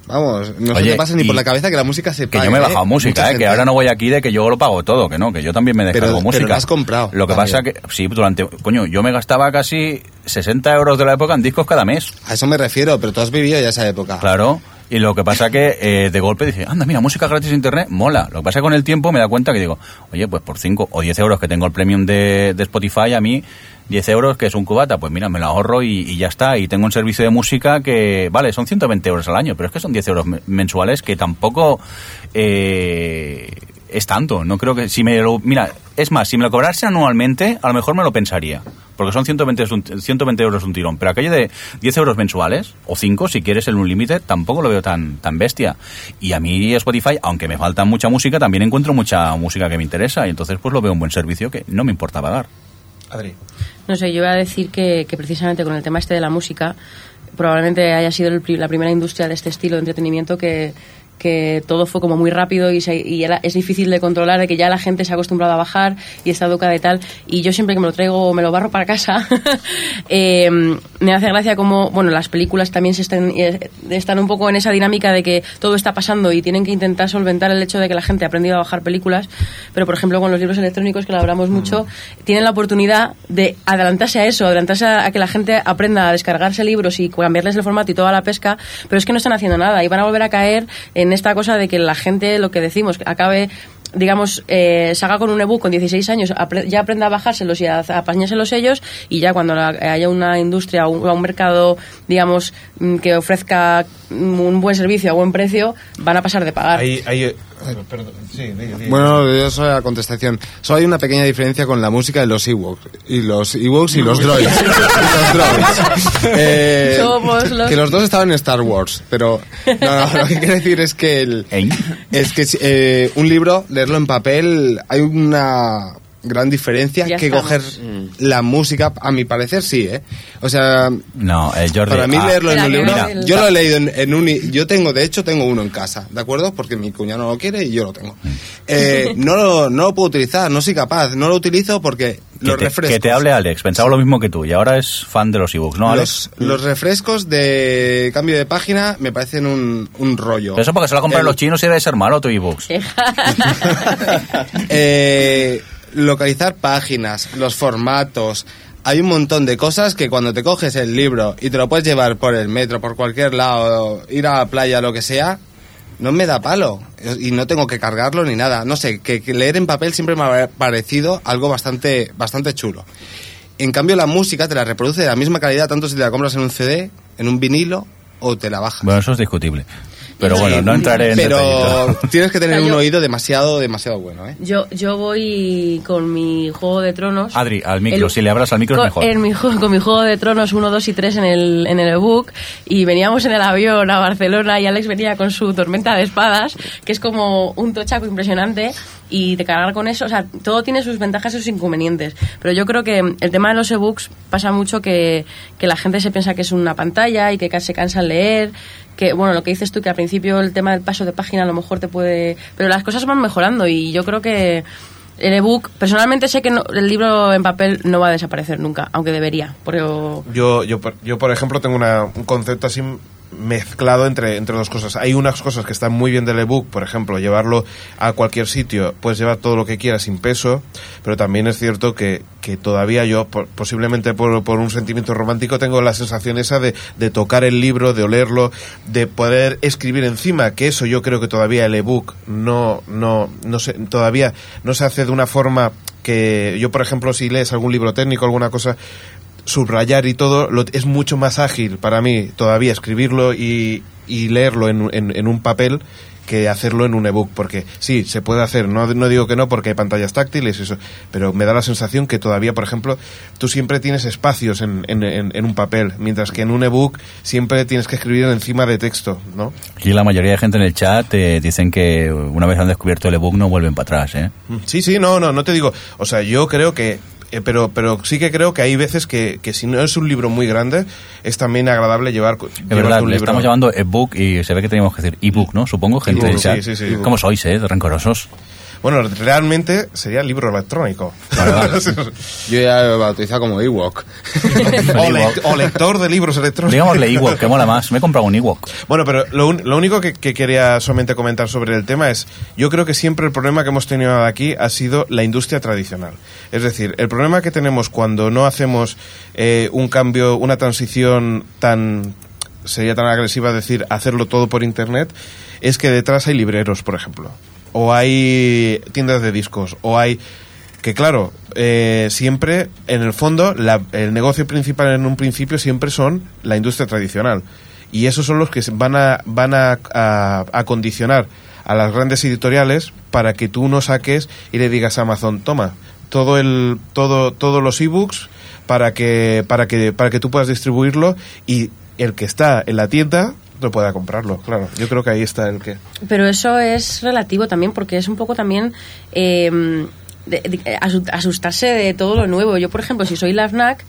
Vamos, no se te pasa ni por la cabeza que la música se Que pague, yo me he ¿eh? bajado música, eh, que ahora no voy aquí de que yo lo pago todo, que no, que yo también me descargo Pero- música. pero has comprado Lo que también. pasa que, sí, durante, coño, yo me gastaba casi 60 euros de la época en discos cada mes. A eso me refiero, pero tú has vivido ya esa época. Claro. Y lo que pasa que eh, de golpe dije, anda, mira, música gratis en internet, mola. Lo que pasa que con el tiempo me da cuenta que digo, oye, pues por 5 o 10 euros que tengo el premium de, de Spotify, a mí 10 euros que es un cubata, pues mira, me lo ahorro y, y ya está. Y tengo un servicio de música que, vale, son 120 euros al año, pero es que son 10 euros me- mensuales que tampoco eh, es tanto. No creo que si me lo... Mira, es más, si me lo cobrase anualmente, a lo mejor me lo pensaría. Porque son 120, es un- 120 euros un tirón. Pero aquello de 10 euros mensuales, o 5 si quieres el Unlimited, tampoco lo veo tan, tan bestia. Y a mí Spotify, aunque me falta mucha música, también encuentro mucha música que me interesa. Y entonces pues lo veo un buen servicio que no me importa pagar. Adri. No sé, yo iba a decir que, que precisamente con el tema este de la música, probablemente haya sido el pri- la primera industria de este estilo de entretenimiento que, que todo fue como muy rápido y, se- y era- es difícil de controlar, de que ya la gente se ha acostumbrado a bajar y está educada y tal. Y yo siempre que me lo traigo, me lo barro para casa, eh, me hace gracia como, bueno, las películas también se están, eh, están un poco en esa dinámica de que todo está pasando y tienen que intentar solventar el hecho de que la gente ha aprendido a bajar películas, pero por ejemplo con los libros electrónicos, que lo hablamos mucho, tienen la oportunidad de adelantarse a eso, adelantarse a, a que la gente aprenda a descargarse libros y cambiarles el formato y toda la pesca, pero es que no están haciendo nada y van a volver a caer en esta cosa de que la gente, lo que decimos, acabe digamos, eh, se haga con un ebook con 16 años, apre- ya aprenda a bajárselos y a, a apañárselos ellos y ya cuando la- haya una industria o un, mercado, digamos, mm, que ofrezca mm, un buen servicio a buen precio, van a pasar de pagar. Ahí, ahí, eh, perdón, sí, di- di- Bueno, yo soy la contestación. Solo hay una pequeña diferencia con la música de los Ewoks. Y los Ewoks y los droids. Y los droids. Eh, Somos los- Que los dos estaban en Star Wars. Pero, no, no, lo que quiero decir es que el, ¿Eh? es que si- eh, un libro, leerlo en papel, hay una gran diferencia Ya que estamos. coger la música, a mi parecer sí, ¿eh? O sea, No, eh, Jordi. para mí ah, leerlo en un libro, yo lo he leído en, en un, i- yo tengo, de hecho tengo uno en casa, ¿de acuerdo? Porque mi cuñado no lo quiere y yo lo tengo. Eh, no, lo, no lo puedo utilizar, no soy capaz, no lo utilizo porque Que los te, refrescos. que te hable Alex, pensaba lo mismo que tú y ahora es fan de los ebooks, ¿no, Alex? los, los refrescos de cambio de página me parecen un, un rollo. Pero eso porque se lo compran El- los chinos y debe ser malo tu ebooks. Eh, localizar páginas, los formatos. Hay un montón de cosas que cuando te coges el libro y te lo puedes llevar por el metro, por cualquier lado, ir a la playa, lo que sea, no me da palo. Y no tengo que cargarlo ni nada. No sé, que, leer en papel siempre me ha parecido algo bastante, bastante chulo. En cambio, la música te la reproduce de la misma calidad, tanto si te la compras en un CD, en un vinilo o te la bajas. Bueno, eso es discutible. Pero bueno, no entraré en Pero tienes que tener O sea, un yo- oído demasiado, demasiado bueno, ¿eh? Yo, yo voy con mi Juego de Tronos. Adri, al micro, El- si le hablas al micro es mejor. en mi juego- con mi Juego de Tronos 1, 2 y 3 en el, en el ebook y veníamos en el avión a Barcelona y Alex venía con su tormenta de espadas, que es como un tochaco impresionante y de cargar con eso, o sea, todo tiene sus ventajas y sus inconvenientes, pero yo creo que el tema de los ebooks pasa mucho que, que la gente se piensa que es una pantalla y que se cansa al leer, que bueno, lo que dices tú que al principio el tema del paso de página a lo mejor te puede, pero las cosas van mejorando y yo creo que el ebook, personalmente sé que no- el libro en papel no va a desaparecer nunca, aunque debería, pero Yo, yo, yo por ejemplo, tengo una- un concepto así mezclado entre, entre dos cosas. Hay unas cosas que están muy bien del ebook, por ejemplo, llevarlo a cualquier sitio, puedes llevar todo lo que quieras sin peso, pero también es cierto que, que todavía yo, por- posiblemente por, por un sentimiento romántico, tengo la sensación esa de, de tocar el libro, de olerlo, de poder escribir encima, que eso yo creo que todavía el ebook no, no, no se, todavía no se hace de una forma que yo, por ejemplo, si lees algún libro técnico, alguna cosa, subrayar y todo lo- es mucho más ágil para mí todavía escribirlo y, y leerlo en, en- en un papel que hacerlo en un ebook porque sí se puede hacer no, no digo que no porque hay pantallas táctiles y eso pero me da la sensación que todavía por ejemplo tú siempre tienes espacios en, en- un papel mientras que en un ebook siempre tienes que escribir encima de texto no Aquí la mayoría de gente en el chat eh, dicen que una vez han descubierto el ebook no vuelven para atrás, ¿eh? Sí, sí, no, no, no te digo. O sea, yo creo que. Eh, pero, pero sí que creo que hay veces que, que si no es un libro muy grande, es también agradable llevar. Es verdad, le estamos llamando ebook y se ve que teníamos que decir ebook, ¿no? Supongo, gente chat. sí, sí, sí. ¿Cómo sois, eh? Rencorosos. Bueno, realmente sería libro electrónico. Yo ya lo he bautizado como Ewok. o, o lector de libros electrónicos. Digámosle ebook, que mola más. Me he comprado un ebook. Bueno, pero lo, un- lo único que, que quería solamente comentar sobre el tema es, yo creo que siempre el problema que hemos tenido aquí ha sido la industria tradicional. Es decir, el problema que tenemos cuando no hacemos eh, un cambio, una transición tan, sería tan agresiva decir, hacerlo todo por Internet, es que detrás hay libreros, por ejemplo, o hay tiendas de discos, o hay que claro, eh, siempre, en el fondo, la- el negocio principal en un principio siempre son la industria tradicional. Y esos son los que van a, van a, a- a condicionar a las grandes editoriales para que tú no saques y le digas a Amazon, toma, todo el, todo, todos los ebooks para que, para que, para que tú puedas distribuirlo y el que está en la tienda no pueda comprarlo, claro. Yo creo que ahí está el que. Pero eso es relativo también, porque es un poco también eh, de- de- asu- asustarse de todo lo nuevo. Yo, por ejemplo, si soy la FNAC,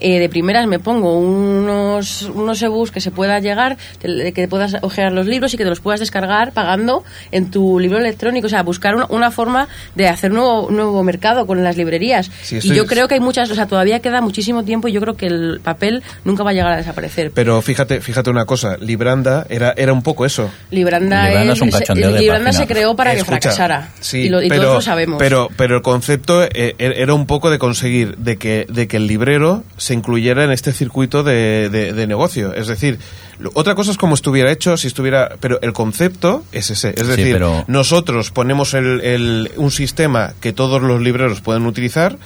eh, de primeras me pongo unos, unos ebooks que se pueda llegar, que puedas ojear los libros y que te los puedas descargar pagando en tu libro electrónico. O sea, buscar una, una forma de hacer nuevo, nuevo mercado con las librerías. Sí, y yo creo que hay muchas, o sea, todavía queda muchísimo tiempo y yo creo que el papel nunca va a llegar a desaparecer. Pero fíjate, fíjate una cosa, Libranda era, era un poco eso. Libranda, Libranda es un se- cachondeo Libranda se creó para que fracasara. Sí, y, lo- y pero, todos lo sabemos. Pero, pero el concepto eh, er- era un poco de conseguir de que, de que el librero se incluyera en este circuito de, de- de negocio. Es decir, lo- otra cosa es como estuviera hecho, si estuviera. Pero el concepto es ese. Es Sí, decir, pero- nosotros ponemos el- el- un sistema que todos los libreros pueden utilizar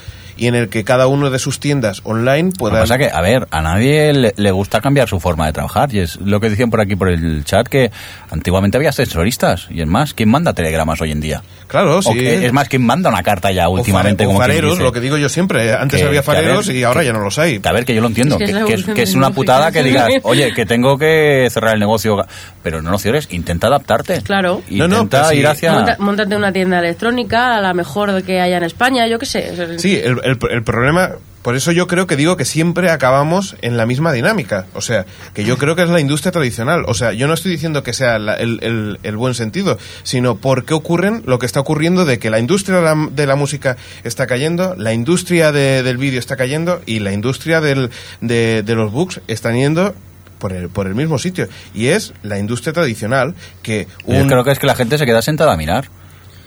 y en el que cada uno de sus tiendas online Lo que pueda. pasa que, a ver, a nadie le, le gusta cambiar su forma de trabajar. Y es lo que decían por aquí por el chat, que antiguamente había asesoristas. Y es más, ¿quién manda telegramas hoy en día? Claro, O sí. que- es más, ¿quién manda una carta ya O últimamente? fare- o como fareros, dice? lo que digo yo siempre. Antes Que- había a ver, fareros y ahora que- ya no los hay. Que a ver, que yo lo entiendo, Es que que, es que es, una putada que digas, oye, que tengo que cerrar el negocio, pero no lo cierres, intenta adaptarte. Claro. No, no, Intenta pero sí. ir hacia... Monta- Móntate una tienda electrónica, a la mejor que haya en España, yo qué sé. Sí, el, el- el problema, por eso yo creo que digo que siempre acabamos en la misma dinámica. O sea, que yo creo que es la industria tradicional. O sea, yo no estoy diciendo que sea la- el, el- el buen sentido, sino por qué ocurren lo que está ocurriendo de que la industria de la, de la música está cayendo, la industria de- del vídeo está cayendo y la industria del- de, de los books están yendo por el, por el mismo sitio. Y es la industria tradicional que Yo creo que es que la gente se queda sentada a mirar.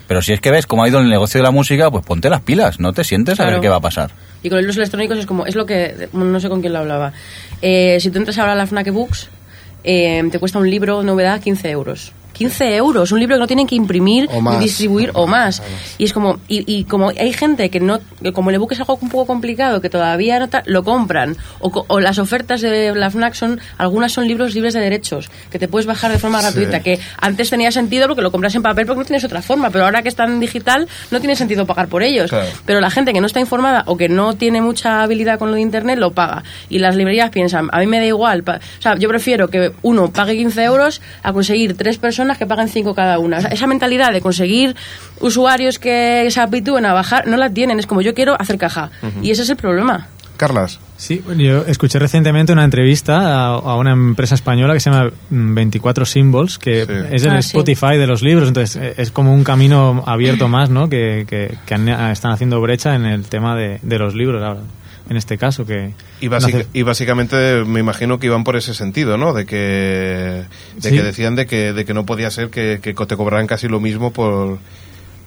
Pero si es que ves cómo ha ido el negocio de la música, pues ponte las pilas, no te sientes a ver qué va a pasar. Y con los libros electrónicos es como, es lo que, no sé con quién lo hablaba. Eh, si tú entras ahora a la FNAC Books, eh, te cuesta un libro novedad 15 euros. 15 euros, un libro que no tienen que imprimir O más. ni distribuir o más. Y es como, y, y como hay gente que no, que como el ebook es algo un poco complicado, que todavía no lo compran, o, o las ofertas de la FNAC son, algunas son libros libres de derechos, que te puedes bajar de forma gratuita, que antes tenía sentido porque lo compras en papel porque no tienes otra forma, pero ahora que están en digital no tiene sentido pagar por ellos. Claro. Pero la gente que no está informada o que no tiene mucha habilidad con lo de Internet lo paga. Y las librerías piensan, a mí me da igual. O sea, yo prefiero que uno pague 15 euros a conseguir tres personas que paguen 5 cada una. O sea, esa mentalidad de conseguir usuarios que se habitúen a bajar, no la tienen. Es como yo quiero hacer caja. Y ese es el problema. Carlas. Sí, yo escuché recientemente una entrevista a, a una empresa española que se llama mm, 24 Symbols, que Sí. es el Ah, sí. Spotify de los libros, entonces eh, es como un camino abierto más, ¿no? Que, que- que han- están haciendo brecha en el tema de, de los libros ahora, en este caso, que... Y, básica- nace- y básicamente me imagino que iban por ese sentido, ¿no? De que, de Sí. que decían de que, de que no podía ser que, que te cobraran casi lo mismo por,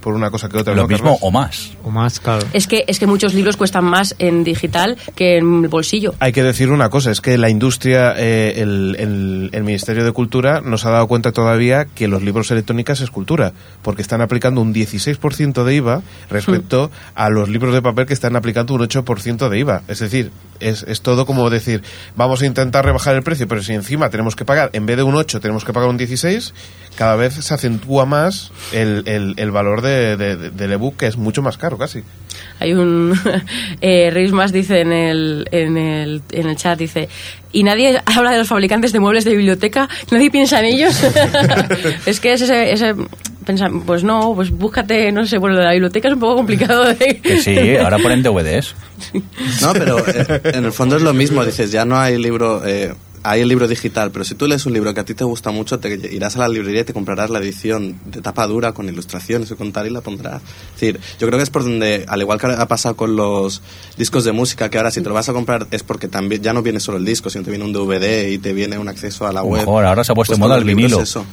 por una cosa que otra. Lo ¿no, mismo Carlos? o más. o más, claro. Es que, es que muchos libros cuestan más en digital que en el bolsillo. Hay que decir una cosa, es que la industria, eh, el, el- el Ministerio de Cultura nos ha dado cuenta todavía que los libros electrónicos es cultura, porque están aplicando un 16% de IVA respecto a los libros de papel que están aplicando un 8% de IVA. Es decir, es, es todo como decir, vamos a intentar rebajar el precio, pero si encima tenemos que pagar, en vez de un 8, tenemos que pagar un 16, cada vez se acentúa más el, el- el valor de, de- de- del ebook, que es mucho más caro casi. Hay un... Eh, Reis más dice en el, en, el, en el chat, dice, ¿y nadie habla de los fabricantes de muebles de biblioteca? ¿Nadie piensa en ellos? es que es ese... ese pensa- pues no, pues búscate, no sé, bueno, la biblioteca es un poco complicado de... Que sí, ahora ponen DVDs. No, pero eh, en el fondo es lo mismo. Dices, ya no hay libro, eh, hay el libro digital, pero si tú lees un libro que a ti te gusta mucho, te irás a la librería y te comprarás la edición de tapa dura con ilustraciones y con tal y la pondrás. Es decir, yo creo que es por donde, al igual que ha pasado con los discos de música, que ahora si te lo vas a comprar es porque también ya no viene solo el disco, sino te viene un DVD y te viene un acceso a la web. Mejor, ahora se ha puesto Pues de moda el vinilo. eso.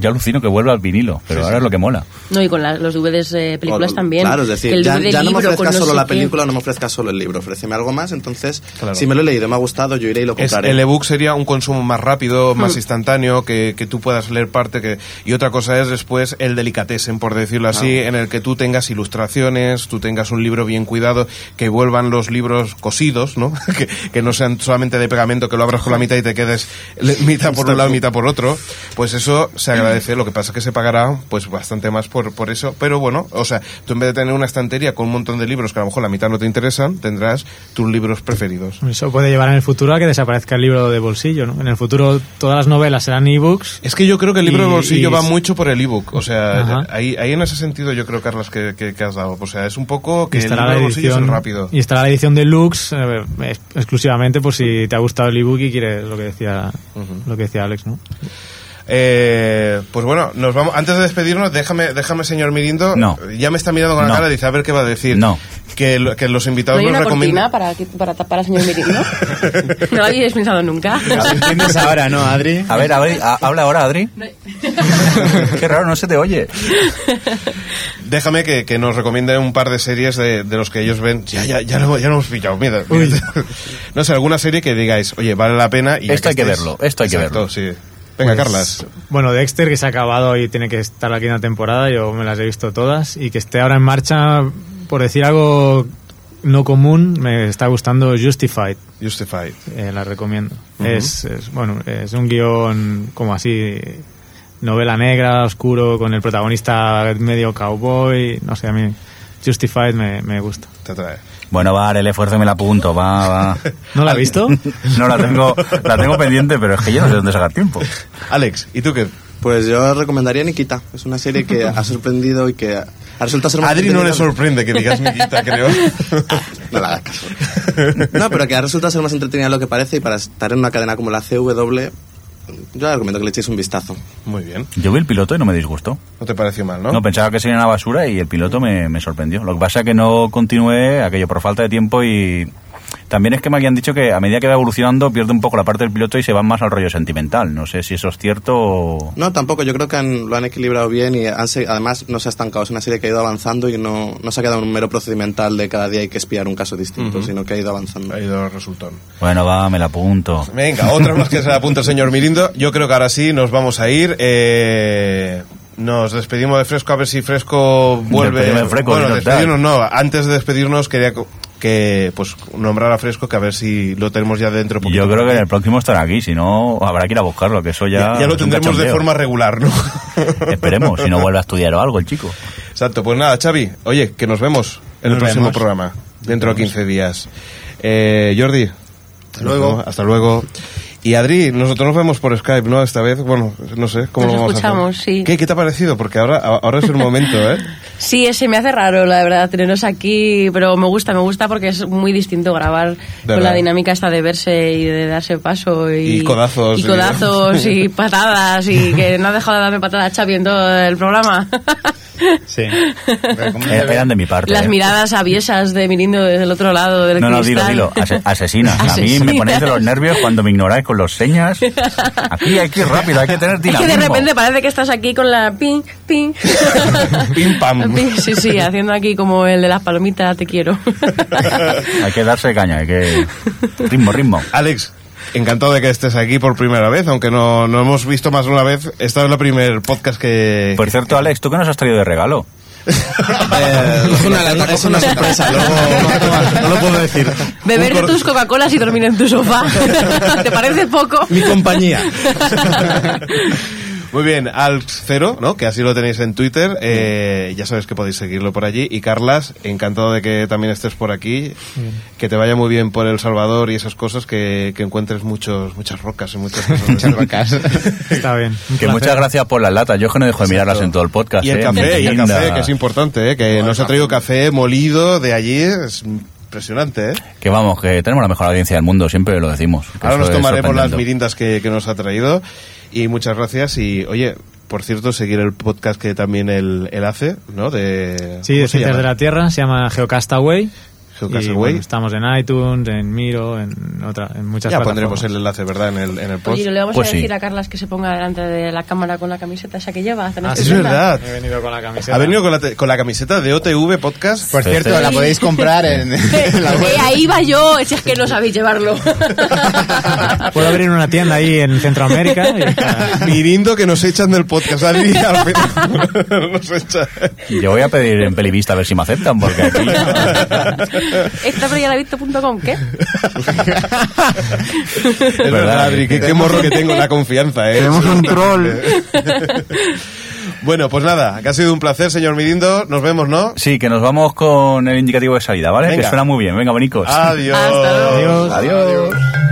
Ya alucino que vuelva al vinilo, pero ahora es lo que mola. No, y con la- los DVDs de películas O- también. Claro, es decir, el ya, ya no me ofrezcas no solo sé la qué. película, no me ofrezcas solo el libro, ofréceme algo más, entonces, Claro. si me lo he leído me ha gustado, yo iré y lo Es- compraré. el ebook sería un consumo más rápido, más instantáneo, que, que tú puedas leer parte. Que, y otra cosa es después el delicatessen, por decirlo así, en el que tú tengas ilustraciones, tú tengas un libro bien cuidado, que vuelvan los libros cosidos, ¿no? que, que no sean solamente de pegamento, que lo abras por la mitad y te quedes mitad por un lado y mitad por otro. Pues eso se agradece. Lo que pasa es que se pagará pues bastante más por, por eso. Pero bueno, o sea, tú en vez de tener una estantería con un montón de libros que a lo mejor la mitad no te interesan, tendrás tus libros preferidos. Eso puede llevar en el futuro a que desaparezca el libro de bolsillo, ¿no? En el futuro todas las novelas serán ebooks. Es que yo creo que el libro Y- de bolsillo y- va mucho por el ebook. O sea, ahí, ahí en ese sentido yo creo, Carlos, que, que- que has dado. O sea, es un poco que el libro la de bolsillo es rápido. y estará la edición deluxe eh, ex- exclusivamente por si te ha gustado el ebook y quieres lo que decía lo que decía Alex, ¿no? Eh, pues bueno, nos vamos. Antes de despedirnos, déjame, déjame señor Mirindo. No. Ya me está mirando con la No. cara, dice a ver qué va a decir. No. Que, lo- que los ¿No invitados hay nos una recomiendan. cortina para, que- para tapar al señor Mirindo? ¿No lo habéis pensado nunca? Lo entiendes ahora, ¿no, Adri? A ver, a ver, a- habla ahora, Adri. Qué raro, no se te oye. Déjame que, que nos recomiende un par de series de, de los que ellos ven. Ya, ya, ya, lo, ya lo hemos pillado. Mira, mira. no sé, alguna serie que digáis, oye, vale la pena. Y Esto hay que estáis- verlo, esto hay que verlo. sí. Venga, Pues, Carlas. Bueno, Dexter, que se ha acabado y tiene que estar la quinta temporada, yo me las he visto todas, y que esté ahora en marcha, por decir algo no común, me está gustando Justified, Justified. eh, la recomiendo. es, es, bueno, es un guion como así, novela negra, oscuro, con el protagonista medio cowboy, no sé, a mí Justified me, me gusta. Te atrae. Bueno, va, el esfuerzo me la apunto, va, va. ¿No la has visto? no, la tengo, la tengo pendiente, pero es que yo no sé dónde sacar tiempo. Alex, ¿y tú qué? Pues yo recomendaría Nikita. Es una serie que ha sorprendido y que ha resultado ser más Adri no le sorprende que digas Nikita, creo. No le hagas caso. No, pero que ha resultado ser más entretenida de lo que parece y para estar en una cadena como la CW, yo le recomiendo que le echéis un vistazo. Muy bien. Yo vi el piloto y no me disgustó. No te pareció mal, ¿no? No, pensaba que sería una basura y el piloto me, me sorprendió. Lo que pasa es que no continué aquello por falta de tiempo y también es que me habían dicho que a medida que va evolucionando pierde un poco la parte del piloto y se va más al rollo sentimental. No sé si eso es cierto o... No, tampoco. Yo creo que han- lo han equilibrado bien y han además no se ha estancado. Es una serie que ha ido avanzando y no, no se ha quedado en un mero procedimental de cada día hay que espiar un caso distinto, sino que ha ido avanzando. Ha ido resultón. Bueno, va, me la apunto. Venga, otra más que se la apunta el señor Mirindo. Yo creo que ahora sí nos vamos a ir. Eh, nos despedimos de Fresco, a ver si Fresco vuelve. Despedimos de Fresco, bueno, no, despedirnos no. Antes de despedirnos quería que pues nombrar a Fresco, que a ver si lo tenemos ya dentro. Yo creo que en el próximo estará aquí, si no habrá que ir a buscarlo, que eso ya... ya, ya lo tendremos de forma regular, ¿no? Esperemos, si no vuelve a estudiar o algo el chico. Exacto, pues nada, Xavi, oye, que nos vemos en el próximo vemos. programa, dentro de 15 días. Eh, Jordi, hasta luego. Hasta luego. Y Adri, nosotros nos vemos por Skype, ¿no? Esta vez, bueno, no sé cómo Nos lo vamos a escuchamos, hacer. sí. ¿Qué, ¿Qué te ha parecido? Porque ahora, ahora es el momento, ¿eh? Sí, ese me hace raro, la verdad, tenernos aquí, pero me gusta, me gusta porque es muy distinto grabar con verdad. la dinámica esta de verse y de darse paso y, Y codazos, y y- codazos y patadas y que no ha dejado de darme patadas Xavi en todo el programa. Sí. Eran de mi parte. Las eh. miradas aviesas de Mirindo desde el otro lado del No, no, dilo, cristal. dilo. Ase- asesinas. A mí me Asesinas. ponéis de los nervios cuando me ignoráis con los señas. Aquí hay que ir rápido, hay que tener Es dinamismo. que de repente parece que estás aquí con la ping, ping. Pim pam. Ping, Sí, sí, haciendo aquí como el de las palomitas, te quiero. Hay que darse caña, hay que... Ritmo, ritmo. Alex, encantado de que estés aquí por primera vez, aunque no, no hemos visto más de una vez. Esta es la primer podcast que... Por cierto, Alex, ¿tú qué nos has traído de regalo? es una, lata- es una sorpresa, luego no, lo puedo decir. Beber de tus Coca-Colas y dormir en tu sofá. ¿Te parece poco? Mi compañía. Muy bien, Alx Cero, ¿no? Que así lo tenéis en Twitter. eh, ya sabes que podéis seguirlo por allí. Y Carlas, encantado de que también estés por aquí. Que te vaya muy bien por El Salvador y esas cosas, que, que encuentres muchos, muchas rocas y muchas cosas. Muchas rocas. Está bien. Que muchas gracias por las latas. Yo es que no dejo de mirarlas en todo el podcast. Y el eh. café, y el café, que es importante, ¿eh? Que nos ha traído café molido de allí. Es impresionante, ¿eh? Que vamos, que tenemos la mejor audiencia del mundo, siempre lo decimos. Ahora nos tomaremos las mirindas que, que nos ha traído. Y muchas gracias. Y, oye, por cierto, seguir el podcast que también él, él hace, ¿no? De, Sí, ¿cómo de Ciencias de la Tierra, se llama Geocastaway. Geocastaway. Y, bueno, estamos en iTunes, en Miro, en, otra, en muchas Ya plataformas. pondremos el enlace, ¿verdad? En el, en el post. Oye, le vamos Pues a sí. decir a Carlas que se ponga delante de la cámara con la camiseta esa que lleva. Ah, es verdad. He venido con la camiseta. Ha venido con la, te- con la camiseta de OTV Podcast. Por cierto, Sí. la podéis comprar en, en la web. Eh, ahí va yo, si es que no sabéis llevarlo. Puedo abrir una tienda ahí en Centroamérica. y- Mirindo que nos echan del podcast. Al final nos echa. Yo voy a pedir en Pelivista a ver si me aceptan, porque aquí... Esta visto.com, ¿qué? Es verdad, Adri, qué, qué morro que tengo la confianza, ¿eh? Tenemos un troll. Bueno, pues nada, que ha sido un placer, señor Mirindo. Nos vemos, ¿no? Sí, que nos vamos con el indicativo de salida, ¿vale? Venga. Que suena muy bien. Venga, bonicos. Adiós. Hasta luego. Adiós. Adiós. O